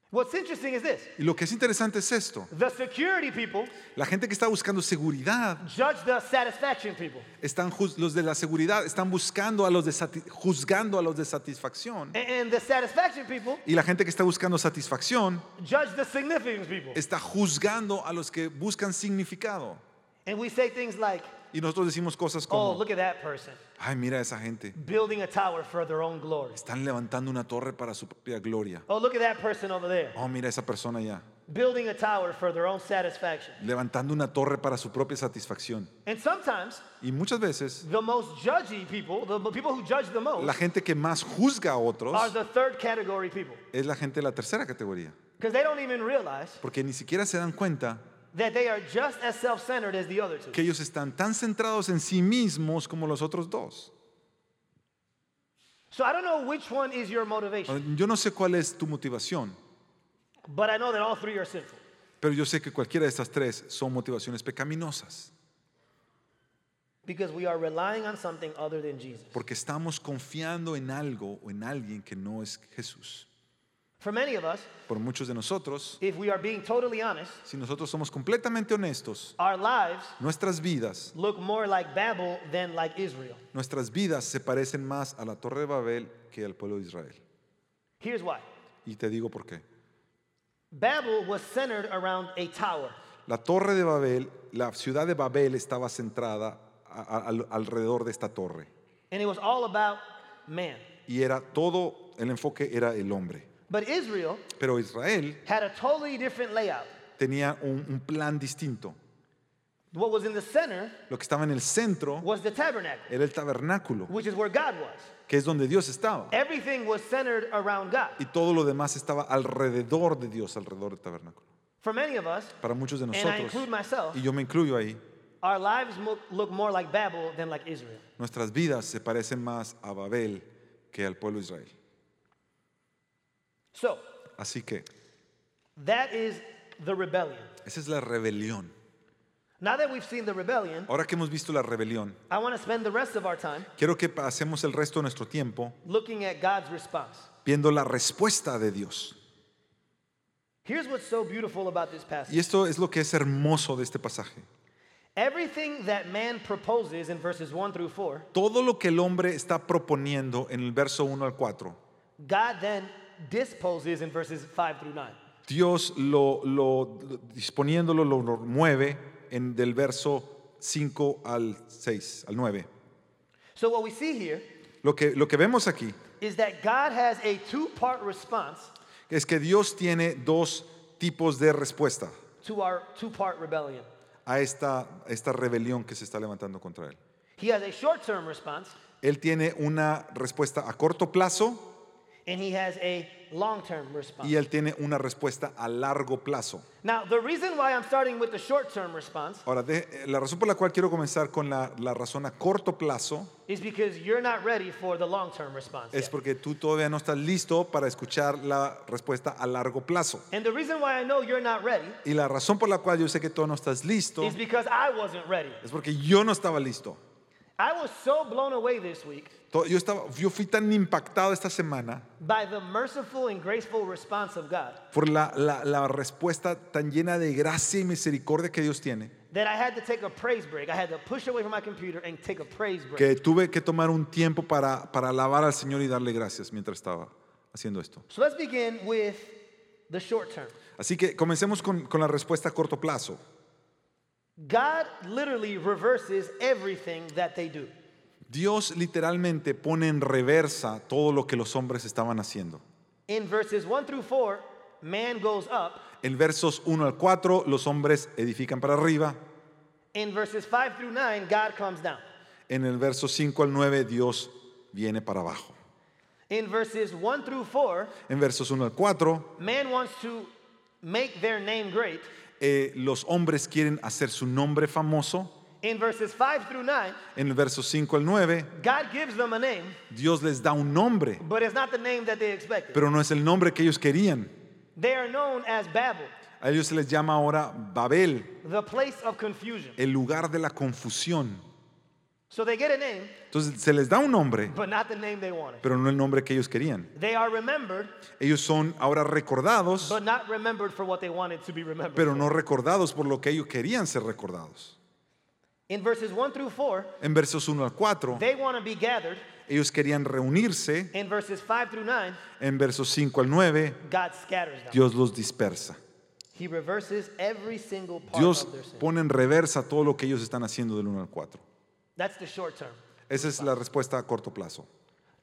What's interesting is this Y lo que es interesante es esto. the security people La gente que está buscando seguridad, judge the satisfaction people. están los de la seguridad están buscando a los de juzgando a los de satisfacción. And- And the satisfaction people Y la gente que está buscando satisfacción judge the significance people. está juzgando a los que buscan significado. And we say things like, Y nosotros decimos cosas oh, como, look at that person ay, mira a esa gente. building a tower for their own glory. Están levantando una torre para su propia gloria. Oh, look at that person over there Oh, mira a esa persona ya. building a tower for their own satisfaction. Levantando una torre para su propia satisfacción. And sometimes Y muchas veces the most judgy people, the people who judge the most, la gente que más juzga a otros are the third category people. es la gente de la tercera categoría. Because they don't even realize Porque ni siquiera se dan cuenta that they are just as self centered as the other two. que ellos están tan centrados en sí mismos como los otros dos. So I don't know which one is your motivation, Yo no sé cuál es tu motivación, but I know that all three are sinful. pero yo sé que cualquiera de estas tres son motivaciones pecaminosas. Because we are relying on something other than Jesus. Porque estamos confiando en algo o en alguien que no es Jesús. For many of us, Por muchos de nosotros, if we are being totally honest, si nosotros somos completamente honestos, our lives nuestras vidas, look more like Babel than like Israel. nuestras vidas se parecen más a la Torre de Babel que al pueblo de Israel. Here's why Y te digo por qué. Babel was centered around a tower. La Torre de Babel, la ciudad de Babel estaba centrada a- a- al- alrededor de esta torre. And it was all about man. Y era todo, el enfoque era el hombre. But Israel Pero Israel had a totally different layout. tenía un, un plan distinto. What was in the center Lo que estaba en el centro was the tabernacle, era el tabernáculo, which is where God was. que es donde Dios estaba. Everything was centered around God. Y todo lo demás estaba alrededor de Dios, alrededor del tabernáculo. For many of us, Para muchos de and I nosotros, include myself, y yo me incluyo ahí, our lives mo- look more like Babel than like Israel. nuestras vidas se parecen más a Babel que al pueblo de Israel. So, Así que that is the rebellion. esa es la rebelión. Now that we've seen the rebellion, Ahora que hemos visto la rebelión, I want to spend the rest of our time quiero que pasemos el resto de nuestro tiempo looking at God's response. viendo la respuesta de Dios. Here's what's so beautiful about this Y passage. esto es lo que es hermoso de este pasaje. Everything that man proposes in verses 1 through 4, Todo lo que el hombre está proponiendo en el verso 1 al 4, God then disposes in verses 5 through 9. Dios lo, lo- lo- disponiéndolo lo, lo mueve en, del verso 5 al 6, al 9. So, what we see here Lo que, lo que vemos aquí is that God has a two part response es que Dios tiene dos tipos de respuesta to our two part rebellion. a esta, esta rebelión que se está levantando contra él. He has a short term response Él tiene una respuesta a corto plazo and he has a long term response. y él tiene una respuesta a largo plazo. Now, the reason why I'm starting with the short term response Ahora, de- la razón por la cual quiero comenzar con la, la razón a corto plazo is because you're not ready for the long term response. es yet. porque tú todavía no estás listo para escuchar la respuesta a largo plazo. And the reason why I know you're not ready Y la razón por la cual yo sé que tú no estás listo is because I wasn't ready. es porque yo no estaba listo. I was so blown away this week Yo, estaba, yo fui tan impactado esta semana by the merciful and graceful response of God por la, la- la respuesta tan llena de gracia y misericordia que Dios tiene, que tuve que tomar un tiempo para, para alabar al Señor y darle gracias mientras estaba haciendo esto. So let's begin with the short term. Así que comencemos con, con la respuesta a corto plazo. God literally reverses everything that they do. Dios literalmente pone en reversa todo lo que los hombres estaban haciendo. In verses 1 through 4, man goes up. En versos 1 al 4, los hombres edifican para arriba. In verses 5 through 9, God comes down. En el verso 5 al 9, Dios viene para abajo. In verses 1 through 4, En versos 1 al 4, man wants to make their name great. eh, los hombres quieren hacer su nombre famoso. In verses 5 through 9, En el verso 5 al 9, God gives them a name, Dios les da un nombre, but it's not the name that they expected. pero no es el nombre que ellos querían. They are known as Babel, A ellos se les llama ahora Babel, the place of confusion. el lugar de la confusión. So they get a name, Entonces se les da un nombre, but not the name they wanted. pero no el nombre que ellos querían. They are remembered, Ellos son ahora recordados, but not remembered for what they wanted to be remembered. pero no recordados por lo que ellos querían ser recordados. In verses 1 through 4, En versos 1 al 4, they want to be gathered. ellos querían reunirse. In verses 5 through 9, En versos 5 al 9, God scatters them. Dios los dispersa. He reverses every single part Dios of their sin. pone en reversa todo lo que ellos están haciendo del 1 al 4. That's the short term. Esa es la respuesta a corto plazo.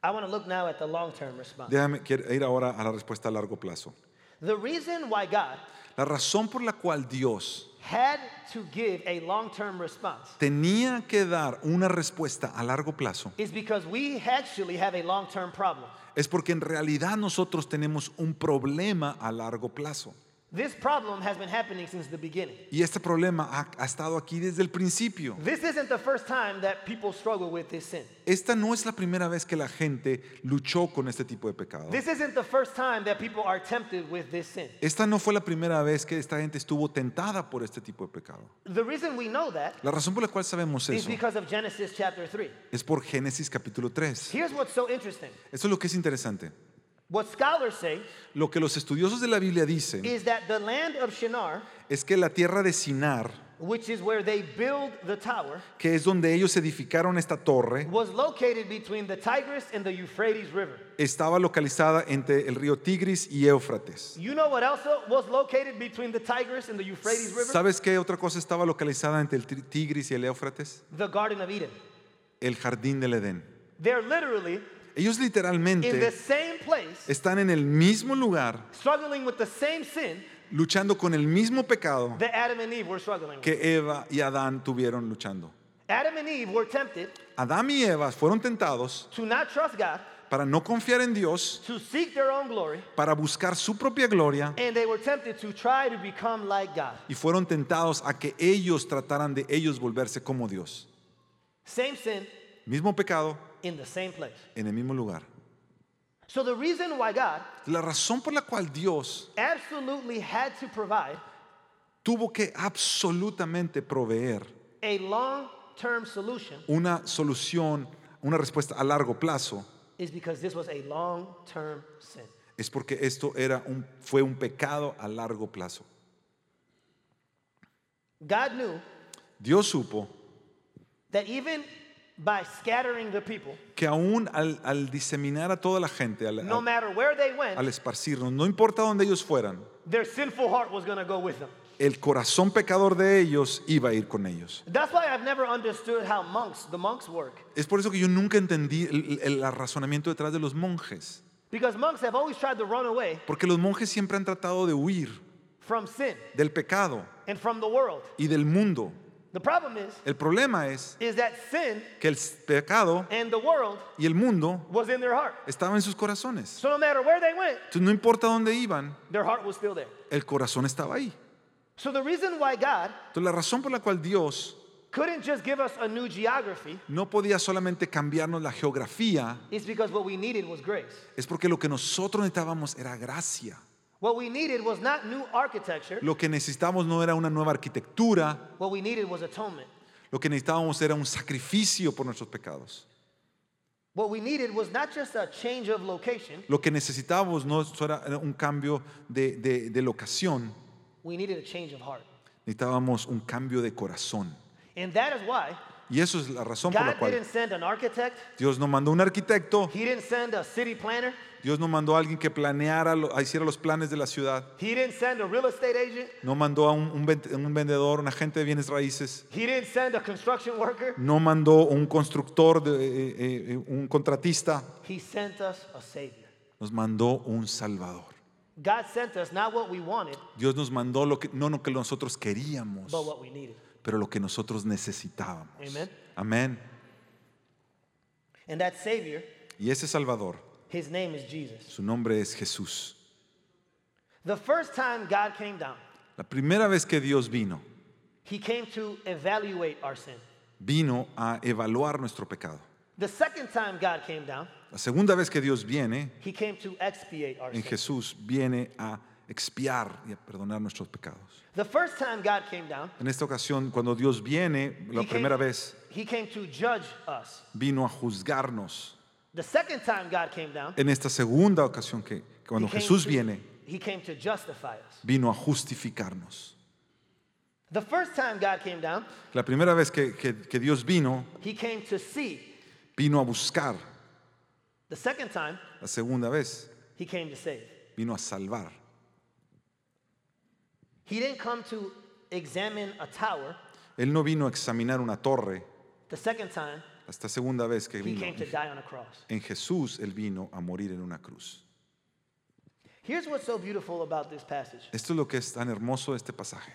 I want to look now at the long term response. Déjame ir ahora a la respuesta a largo plazo. The reason why God La razón por la cual Dios had to give a long term response tenía que dar una respuesta a largo plazo is because we actually have a long term problem. es porque en realidad nosotros tenemos un problema a largo plazo. This problem has been happening since the beginning. Y este problema ha, ha estado aquí desde el principio. This isn't the first time that people struggle with this sin. Esta no es la primera vez que la gente luchó con este tipo de pecado. This isn't the first time that people are tempted with this sin. Esta no fue la primera vez que esta gente estuvo tentada por este tipo de pecado. The reason we know that La razón por la cual sabemos is eso because of Genesis chapter 3. es por Génesis capítulo 3. Here's what's so interesting. Eso es lo que es interesante. What scholars say Lo que los estudiosos de la Biblia dicen is that the land of Shinar, es que la tierra de Sinar, which is where they build the tower, que es donde ellos edificaron esta torre, was located between the Tigris and the Euphrates River. estaba localizada entre el río Tigris y Éufrates. You know what else was located between the Tigris and the Euphrates River? ¿Sabes qué otra cosa estaba localizada entre el Tigris y el Éufrates? The Garden of Eden. El jardín del Edén. They're literally Ellos literalmente están en el mismo lugar, struggling with the same sin luchando con el mismo pecado that Adam and Eve were struggling with. que Eva y Adán tuvieron luchando. Adam and Eve were tempted Adán y Eva fueron tentados to not trust God, para no confiar en Dios, to seek their own glory, para buscar su propia gloria and they were tempted to try to become like God. y fueron tentados a que ellos trataran de ellos volverse como Dios. Same sin Mismo pecado in the same place. en el mismo lugar. So the reason why God La razón por la cual Dios absolutely had to provide tuvo que absolutamente proveer a long-term solution una solución, una respuesta a largo plazo, is because this was a long-term sin. es porque esto era un, fue un pecado a largo plazo. God knew Dios supo that even by scattering the people, que aún al, al diseminar a toda la gente, al, no matter where they went, al esparcirnos, no importa dónde ellos fueran, their sinful heart was going to go with them. el corazón pecador de ellos iba a ir con ellos. That's why I've never understood how monks, the monks work. Es por eso que yo nunca entendí el, el- el razonamiento detrás de los monjes. Because monks have always tried to run away Porque los monjes siempre han tratado de huir from sin del pecado and from the world. y del mundo. The problem is, El problema es is that sin que el pecado and the world y el mundo was in their heart. estaban en sus corazones. So no matter where they went, Entonces no importa dónde iban, their heart was still there. el corazón estaba ahí. So the reason why God Entonces la razón por la cual Dios couldn't just give us a new geography no podía solamente cambiarnos la geografía is because what we needed was grace. es porque lo que nosotros necesitábamos era gracia. What we needed was not new architecture. Lo que necesitábamos no era una nueva arquitectura, What we needed was atonement. lo que necesitábamos era un sacrificio por nuestros pecados. What we needed was not just a change of location, Lo que necesitábamos no era un cambio de, de- de locación, we needed a change of heart. necesitábamos un cambio de corazón. And that is why Y eso es la razón por la God cual didn't send an architect, Dios no mandó un arquitecto, He didn't send a city planner, Dios no mandó a alguien que planeara, lo- hiciera los planes de la ciudad, He didn't send a real estate agent, no mandó a un, un ven- un vendedor, un agente de bienes raíces, He didn't send a construction worker. no mandó un constructor, de- eh, eh, eh, un contratista, He sent us a Savior. nos mandó un salvador. God sent us not what we wanted, Dios nos mandó lo que, no lo que nosotros queríamos, but what we needed. Pero lo que nosotros necesitábamos. Amen. Amén. Y ese Salvador, His name is Jesus. su nombre es Jesús. The first time God came down, La primera vez que Dios vino, He came to evaluate our sin. vino a evaluar nuestro pecado. The second time God came down, La segunda vez que Dios viene, He came to expiate our en sin. Jesús, viene a expiar y a perdonar nuestros pecados. The first time God came down, En esta ocasión, cuando Dios viene, la he primera came, vez, He came to judge us. vino a juzgarnos. The second time God came down, En esta segunda ocasión que cuando he came Jesús to- viene, He came to justify us. vino a justificarnos. The first time God came down, La primera vez que, que- que Dios vino, He came to see. vino a buscar. The second time, La segunda vez, He came to save. vino a salvar. He didn't come to examine a tower. Él no vino a examinar una torre. The second time, Esta segunda vez que He vino, came to die on a cross. en Jesús, Él vino a morir en una cruz. Here's what's so beautiful about this passage. Esto es lo que es tan hermoso de este pasaje.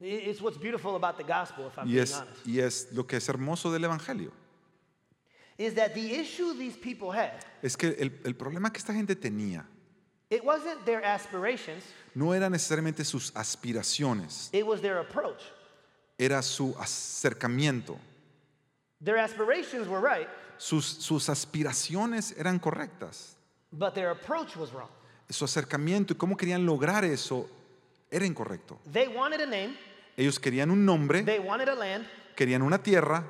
It's what's beautiful about the gospel, if I'm Y being es, honest. y es lo que es hermoso del Evangelio. Is that the issue these people had, Es que el, el problema que esta gente tenía it wasn't their aspirations, no era necesariamente sus aspiraciones, it was their approach. era su acercamiento. Their aspirations were right, Sus, sus aspiraciones eran correctas. but their approach was wrong. Su acercamiento y cómo querían lograr eso era incorrecto. They wanted a name, Ellos querían un nombre, they wanted a land, querían una tierra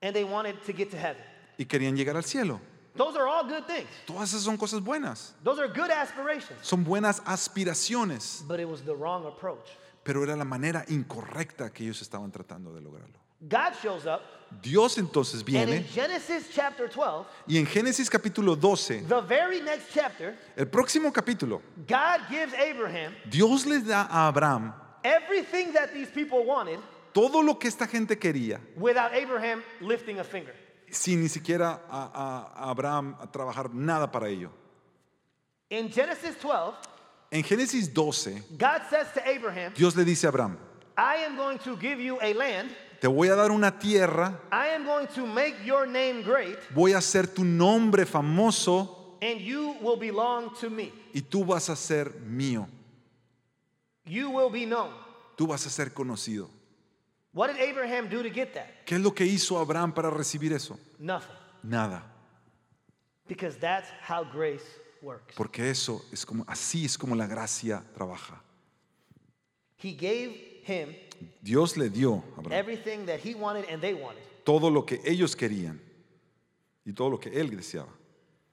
and they wanted to get to heaven. y querían llegar al cielo. Those are all good things. Todas esas son cosas buenas. Those are good aspirations, Son buenas aspiraciones, but it was the wrong approach. pero era la manera incorrecta que ellos estaban tratando de lograrlo. God shows up, Dios entonces and viene in Genesis chapter 12, y en Génesis capítulo 12, the very next chapter, el próximo capítulo, God gives Abraham Dios les da a Abraham everything that these people wanted todo lo que esta gente quería, without Abraham lifting a finger. Sin ni siquiera a, a- Abraham a trabajar nada para ello. In Genesis 12, En Génesis 12, God says to Abraham, Dios le dice a Abraham, I am going to give you a land, te voy a dar una tierra, I am going to make your name great, voy a hacer tu nombre famoso and you will belong to me. y tú vas a ser mío, You will be known. tú vas a ser conocido. What did Abraham do to get that? ¿Qué es lo que hizo Abraham para recibir eso? Nothing. Nada, Because that's how grace works. porque eso es como así es como la gracia trabaja. He gave him Dios le dio a Abraham everything that he wanted and they wanted. todo lo que ellos querían y todo lo que él deseaba,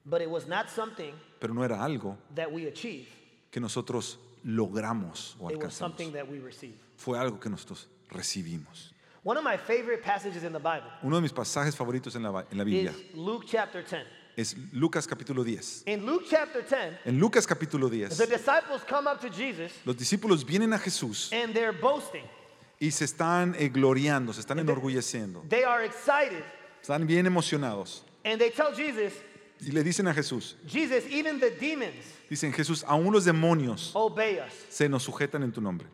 But it was not something pero no era algo that we achieve. que nosotros logramos o It was alcanzamos. something that we receive. Fue algo que nosotros recibimos. One of my favorite passages in the Bible Uno de mis pasajes favoritos en la, en la Biblia is Luke chapter 10. es Lucas capítulo 10. In Luke chapter 10, En Lucas capítulo 10, the disciples come up to Jesus los discípulos vienen a Jesús and they're boasting. y se están eh, gloriando, se están enorgulleciendo, They are excited están bien emocionados. and they tell Jesus, Y le dicen a Jesús, Jesus, even the demons dicen Jesús, aún los demonios obey us. se nos sujetan en tu nombre.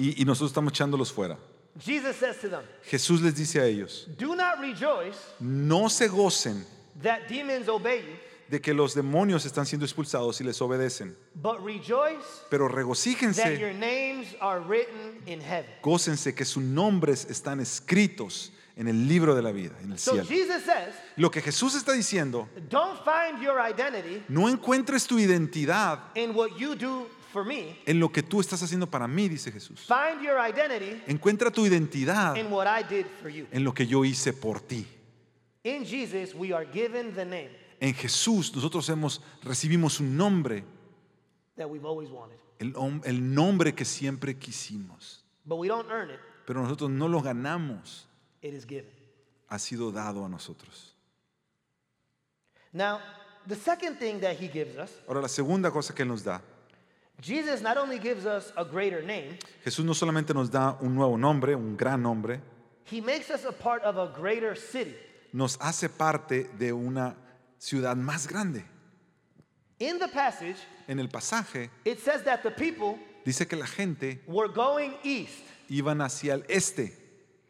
Y, y nosotros estamos echándolos fuera. Jesus says to them, Jesús les dice a ellos, Do not rejoice no se gocen that demons obey you, de que los demonios están siendo expulsados y les obedecen, but rejoice pero that your regocíjense, names are written in heaven. gócense que sus nombres están escritos en el libro de la vida, en el So cielo. Jesus says, Lo que Jesús está diciendo, Don't find your identity no encuentres tu identidad in what you do. En lo que tú estás haciendo para mí, dice Jesús. Find your identity Encuentra tu identidad in what I did for you. en lo que yo hice por ti. In Jesus, we are given the name En Jesús nosotros hemos recibimos un nombre, that we've always wanted, el, el nombre que siempre quisimos, but we don't earn it, pero nosotros no lo ganamos, it is given. ha sido dado a nosotros. Now, the second thing that he gives us, Ahora la segunda cosa que Él nos da, Jesus not only gives us a greater name, Jesús no solamente nos da un nuevo nombre, un gran nombre, he makes us a part of a greater city. nos hace parte de una ciudad más grande. In the passage, En el pasaje it says that the people dice que la gente were going east. iban hacia el este.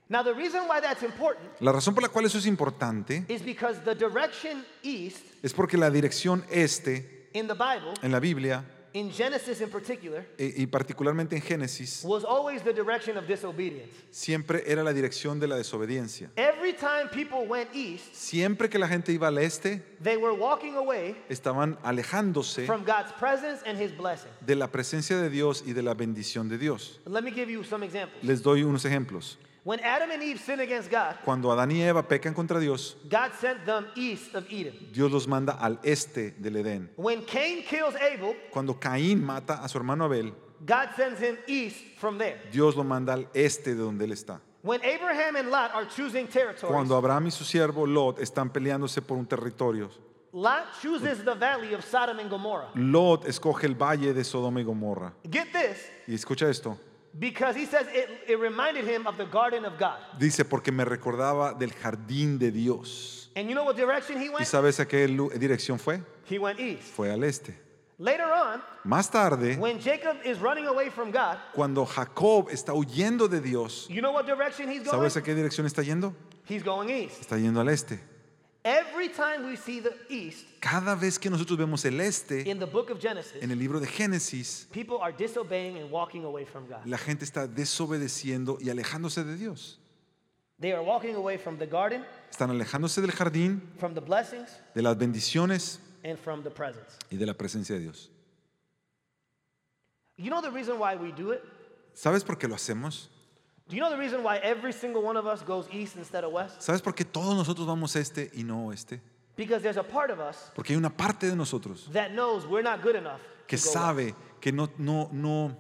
Now, the reason why that's important La razón por la cual eso es importante is because the direction east es porque la dirección este in the Bible, en la Biblia in Genesis in particular, e- y particularmente en Génesis was always the direction of disobedience. siempre era la dirección de la desobediencia. Every time people went east, Siempre que la gente iba al este, they were walking away estaban alejándose from God's presence and his blessing. de la presencia de Dios y de la bendición de Dios. Let me give you some examples. Les doy unos ejemplos. When Adam and Eve sinned against God, Cuando Adán y Eva pecan contra Dios, God sent them east of Eden. Dios los manda al este del Edén. When Cain kills Abel, Cuando Caín mata a su hermano Abel, God sends him east from there. Dios lo manda al este de donde él está. When Abraham and Lot are choosing territories, Cuando Abraham y su siervo Lot están peleándose por un territorio, Lot chooses the valley of Sodom and Gomorrah. Lot escoge el valle de Sodoma y Gomorra. Get this, Y escucha esto. Because he says it, it reminded him of the garden of God. Dice, porque me recordaba del jardín de Dios. And you know what direction he ¿Y went? sabes a qué dirección fue? He went east. Fue al este. Later on, Más tarde, when Jacob is running away from God, cuando Jacob está huyendo de Dios, you know what direction he's going? ¿sabes a qué dirección está yendo? He's going east. Está yendo al este. Every time we see the east Cada vez que nosotros vemos el este in the book of Genesis, en el libro de Génesis, people are disobeying and walking away from God. la gente está desobedeciendo y alejándose de Dios. They are walking away from the garden, Están alejándose del jardín, from the blessings, de las bendiciones and from the presence. y de la presencia de Dios. You know the reason why we do it? ¿Sabes por qué lo hacemos? Do you know the reason why every single one of us goes east instead of west? ¿Sabes por qué todos nosotros vamos este y no oeste? Because there's a part of us Porque hay una parte de nosotros that knows we're not good enough que to go west. sabe que no, no, no,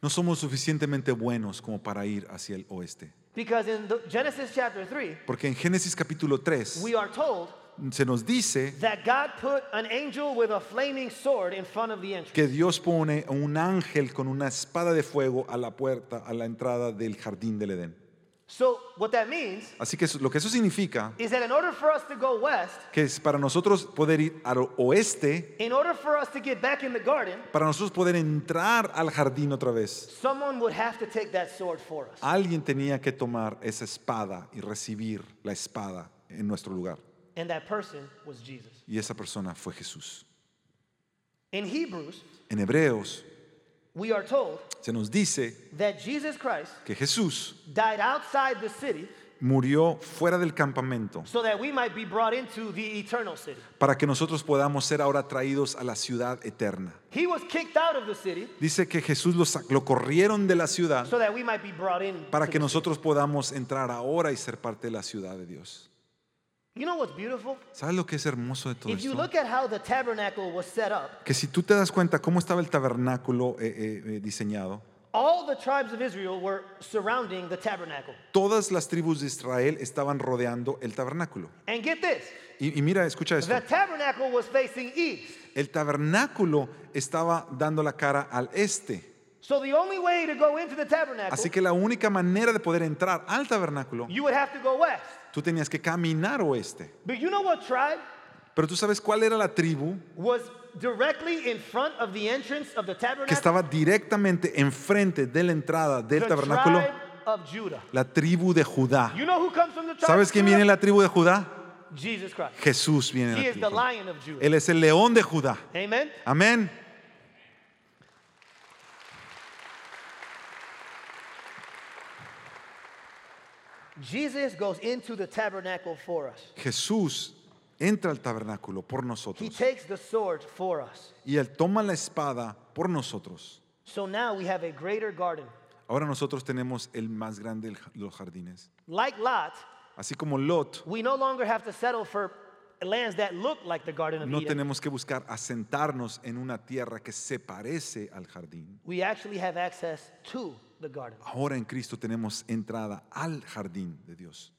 no somos suficientemente buenos como para ir hacia el oeste. Because in the Genesis chapter 3, Porque en Génesis capítulo 3 we are told se nos dice que Dios pone un ángel con una espada de fuego a la puerta, a la entrada del jardín del Edén. So, what that means Así que lo que eso significa is that in order for us to go west, que es para nosotros poder ir al oeste, in order for us to get back in the garden, para nosotros poder entrar al jardín otra vez, someone would have to take that sword for us. alguien tenía que tomar esa espada y recibir la espada en nuestro lugar. And that person was Jesus. Y esa persona fue Jesús. In Hebrews, En Hebreos we are told se nos dice that Jesus Christ que Jesús died outside the city murió fuera del campamento so that we might be brought into the eternal city. para que nosotros podamos ser ahora traídos a la ciudad eterna. He was kicked out of the city Dice que Jesús lo, lo corrieron de la ciudad so that we might be brought in. para que nosotros podamos entrar ahora y ser parte de la ciudad de Dios. You know what's beautiful? ¿Sabes lo que es hermoso de todo If you esto? look at how the tabernacle was set up, Que si tú te das cuenta cómo estaba el tabernáculo eh, eh, eh, diseñado, all the tribes of Israel were surrounding the tabernacle. todas las tribus de Israel estaban rodeando el tabernáculo. And get this Y, y mira, escucha esto. the tabernacle was facing east. El tabernáculo estaba dando la cara al este. So the only way to go into the tabernacle, Así que la única manera de poder entrar al tabernáculo, you would have to go west. Tú tenías que caminar oeste. But you know what tribe Pero tú sabes cuál era la tribu was directly in front of the entrance of the que tabernacle. estaba directamente enfrente de la entrada del the tabernáculo, tribe of Judah. la tribu de Judá. You know who comes from the tribe ¿Sabes of quién Judah? viene en la tribu de Judá? Jesus Christ. Jesús viene en He la is the tribu. lion of Judah. Él es el león de Judá. Amen. Amén. Jesus goes into the tabernacle for us. Jesús entra al tabernáculo por He nosotros takes the sword for us. y él toma la espada por nosotros. So now we have a greater garden. Ahora nosotros tenemos el más grande de los jardines. Like Lot, Así como Lot, we no longer have to settle for lands that look like the Garden of no Eden. tenemos que buscar asentarnos en una tierra que se parece al jardín. We actually have access to the garden. Ahora en Cristo tenemos entrada al jardín de Dios.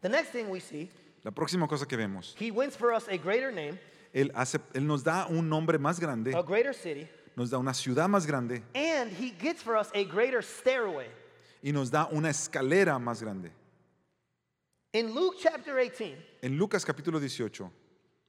The next thing we see, La próxima cosa que vemos, he wins for us a greater name, Él, hace, él nos da un nombre más grande, a greater city, nos da una ciudad más grande and he gets for us a greater stairway. y nos da una escalera más grande. In Luke chapter 18, En Lucas capítulo 18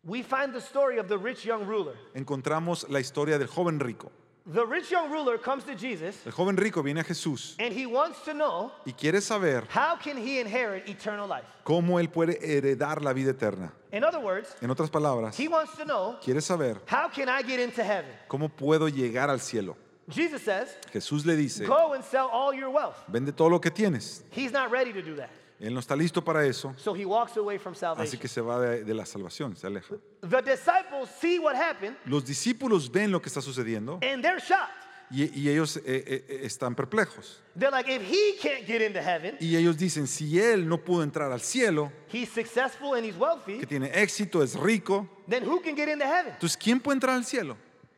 we find the story of the rich young ruler. encontramos la historia del joven rico. The rich young ruler comes to Jesus El joven rico viene a Jesús and he wants to know y quiere saber how can he inherit eternal life. cómo él puede heredar la vida eterna. In other words, En otras palabras, he wants to know quiere saber how can I get into heaven? cómo puedo llegar al cielo. Jesus says, Jesús le dice, go and sell all your wealth. vende todo lo que tienes. He's not ready to do that. Él no está listo para eso, So he walks away from así salvation. que se va de, de la salvación, se aleja. The disciples see what happened Los discípulos ven lo que está sucediendo and they're shocked. y, y ellos eh, eh, eh, están perplejos. They're like, if he can't get into heaven, Y ellos dicen, si él no pudo entrar al cielo, he's successful and he's que wealthy, tiene éxito, es rico, then who can get into heaven? entonces ¿quién puede entrar al cielo?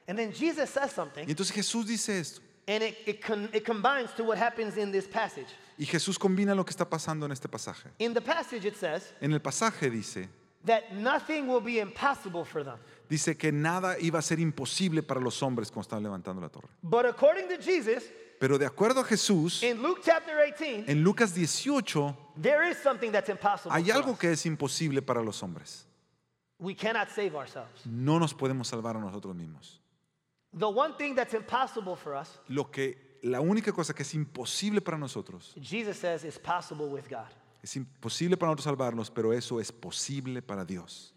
And then Jesus says something, Y entonces Jesús dice esto. and it, it, con- it combines to what happens in this passage. Y Jesús combina lo que está pasando en este pasaje. In the passage, it says En el pasaje dice, that nothing will be impossible for them. dice que nada iba a ser imposible para los hombres cuando estaban levantando la torre. But according to Jesus, Pero de acuerdo a Jesús, in Luke chapter 18, en Lucas 18 there is something that's impossible. hay for algo us. que es imposible para los hombres. We cannot save ourselves. No nos podemos salvar a nosotros mismos. The one thing that's impossible for us, Lo que la única cosa que es imposible para nosotros Jesus says, is possible with God. es imposible para nosotros salvarnos, pero eso es posible para Dios.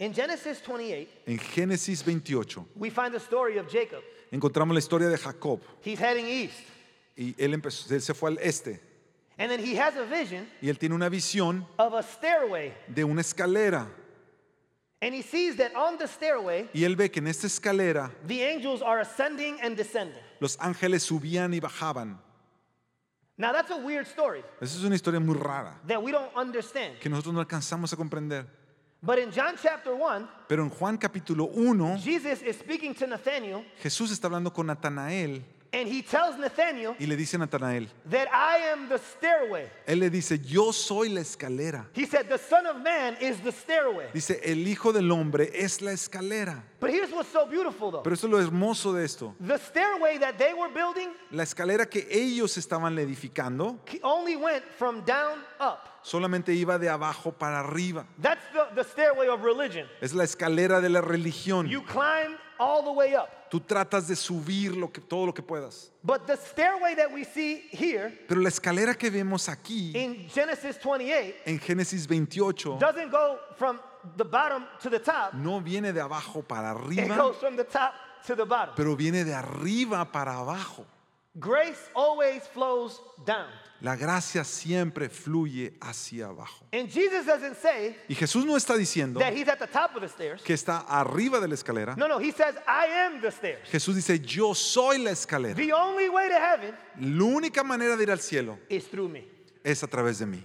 In Genesis 28, En Génesis 28 we find the story of Jacob. encontramos la historia de Jacob He's heading east, y él, empezó, él se fue al este and then he has a vision y él tiene una visión of a stairway. de una escalera And he sees that on the stairway, y él ve que en esta escalera the angels are ascending and descending. los ángeles subían y bajaban. Now, that's a weird story Esa es una historia muy rara that we don't understand. que nosotros no alcanzamos a comprender. But in John chapter 1, Pero en Juan capítulo 1, Jesus is speaking to Nathanael, Jesús está hablando con Natanael and he tells Nathanael y le dice a Natanael, that I am the stairway. él le dice, yo soy la escalera. He said, The Son of Man is the stairway. Dice, el Hijo del Hombre es la escalera. But here's what's so beautiful though Pero eso es lo hermoso de esto. the stairway that they were building La escalera que ellos estaban edificando only went from down up. solamente iba de abajo para arriba. That's the, the stairway of religion. Es la escalera de la religión. You climb all the way up. Tú tratas de subir lo que, todo lo que puedas. But the stairway that we see here Pero la escalera que vemos aquí in Genesis 28 en Génesis 28 doesn't go from the bottom to the top, no viene de abajo para it arriba, goes from the top to the bottom. pero viene de arriba para abajo. Grace always flows down. La gracia siempre fluye hacia abajo. And Jesus doesn't say Y Jesús no está diciendo that he's at the top of the stairs. que está arriba de la escalera. No, no, he says, I am the stairs. Jesús dice, yo soy la escalera. The only way to heaven La única manera de ir al cielo is through me. es a través de mí.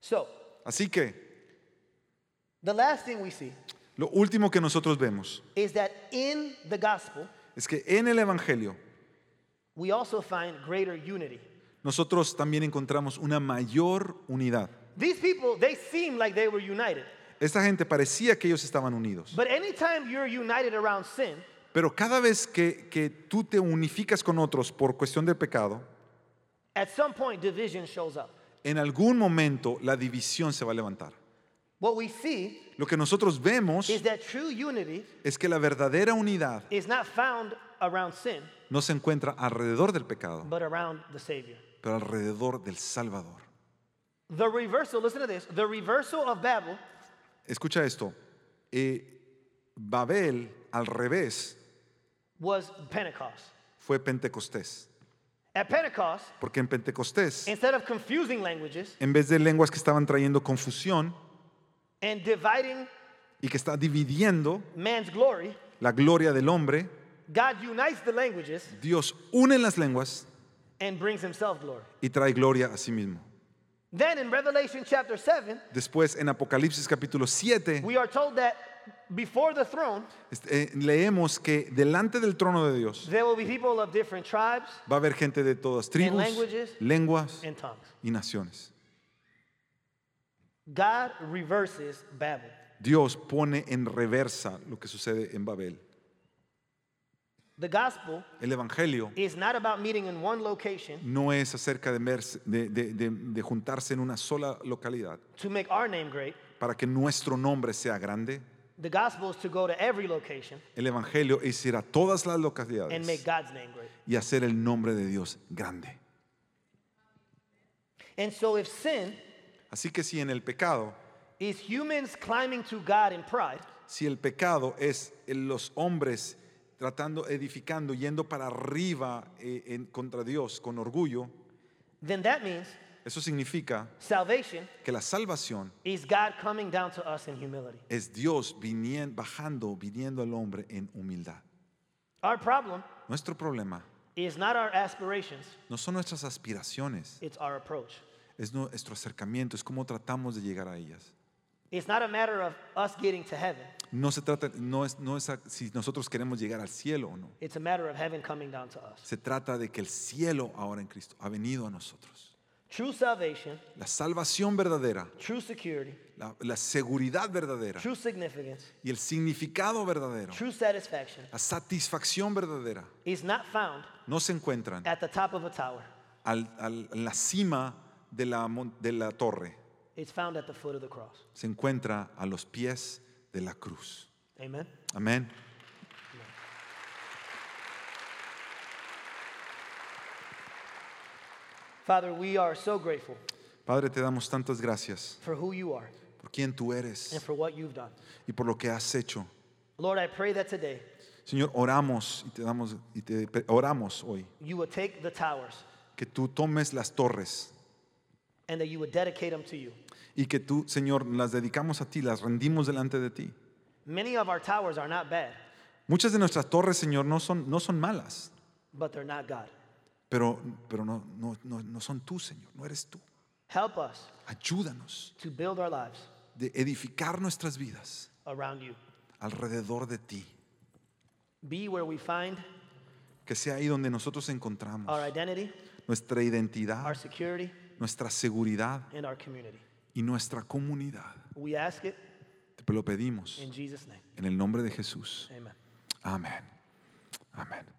So, Así que the last thing we see lo último que nosotros vemos is that in the gospel, es que en el Evangelio we also find greater unity. nosotros también encontramos una mayor unidad. These people, they seem like they were united. Esta gente parecía que ellos estaban unidos. But anytime you're united around sin, Pero cada vez que, que tú te unificas con otros por cuestión del pecado, at some point division shows up. En algún momento la división se va a levantar. What we see Lo que nosotros vemos is that true unity es que la verdadera unidad is not found around sin, no se encuentra alrededor del pecado, but around the Savior. pero alrededor del Salvador. The reversal, listen to this, the reversal of Babel Escucha esto. eh, Babel, al revés, was Pentecost. fue Pentecostés. At Pentecost, Porque en Pentecostés, instead of confusing languages en vez de lenguas que estaban trayendo confusión and dividing y que está dividiendo man's glory, la gloria del hombre, God unites the languages Dios une las lenguas and brings himself glory. y trae gloria a sí mismo. Then in Revelation chapter 7, Después, en Apocalipsis capítulo 7, we are told that before the throne, este, leemos que delante del trono de Dios there will be people of different tribes va a haber gente de todas tribus, languages. lenguas and tongues. y naciones. God reverses Babel. Dios pone en reversa lo que sucede en Babel. The gospel El Evangelio is not about meeting in one location no es acerca de, verse- de- de- de- juntarse en una sola localidad to make our name great. para que nuestro nombre sea grande. The gospel is to go to every location El Evangelio es ir a todas las and localidades make God's name great. y hacer el nombre de Dios grande. And so if sin Así que si en el pecado, is humans climbing to God in pride, si el pecado es en los hombres tratando, edificando, yendo para arriba eh, en- contra Dios con orgullo, then that means eso significa salvation que la salvación is God coming down to us in humility. es Dios vinien- bajando, viniendo al hombre en humildad. Our problem Nuestro problema is not our aspirations, no son nuestras aspiraciones, it's our approach. Es nuestro acercamiento, es cómo tratamos de llegar a ellas. It's not a matter of us getting to heaven, No se trata, no es, no es a- si nosotros queremos llegar al cielo o no. it's a matter of heaven coming down to us. Se trata de que el cielo ahora en Cristo ha venido a nosotros. True salvation, La salvación verdadera, true security, la, la seguridad verdadera true significance, y el significado verdadero, true satisfaction la satisfacción verdadera, is not found no se encuentran at the top of a tower. al- al- en la cima de la, de la torre, It's found at the foot of the cross. se encuentra a los pies de la cruz. Amen. Amén. Father, we are so grateful Padre, te damos tantas gracias for who you are por quien tú eres and for what you've done. y por lo que has hecho. Lord, I pray that today Señor, oramos y te damos y te pe- oramos hoy you would take the towers que tú tomes las torres and that you would dedicate them to you. y que tú, Señor, las dedicamos a ti, las rendimos delante de ti. Many of our towers are not bad, Muchas de nuestras torres, Señor, no son, no son malas, but they're not God. pero, pero no, no, no, no son tú, Señor, no eres tú. Help us Ayúdanos to build our lives de edificar nuestras vidas around you. alrededor de ti. Be where we find Que sea ahí donde nosotros encontramos our identity, nuestra identidad, our security, nuestra seguridad and our community. y nuestra comunidad. We ask it Te lo pedimos in Jesus' name. en el nombre de Jesús. Amen. Amén. Amén.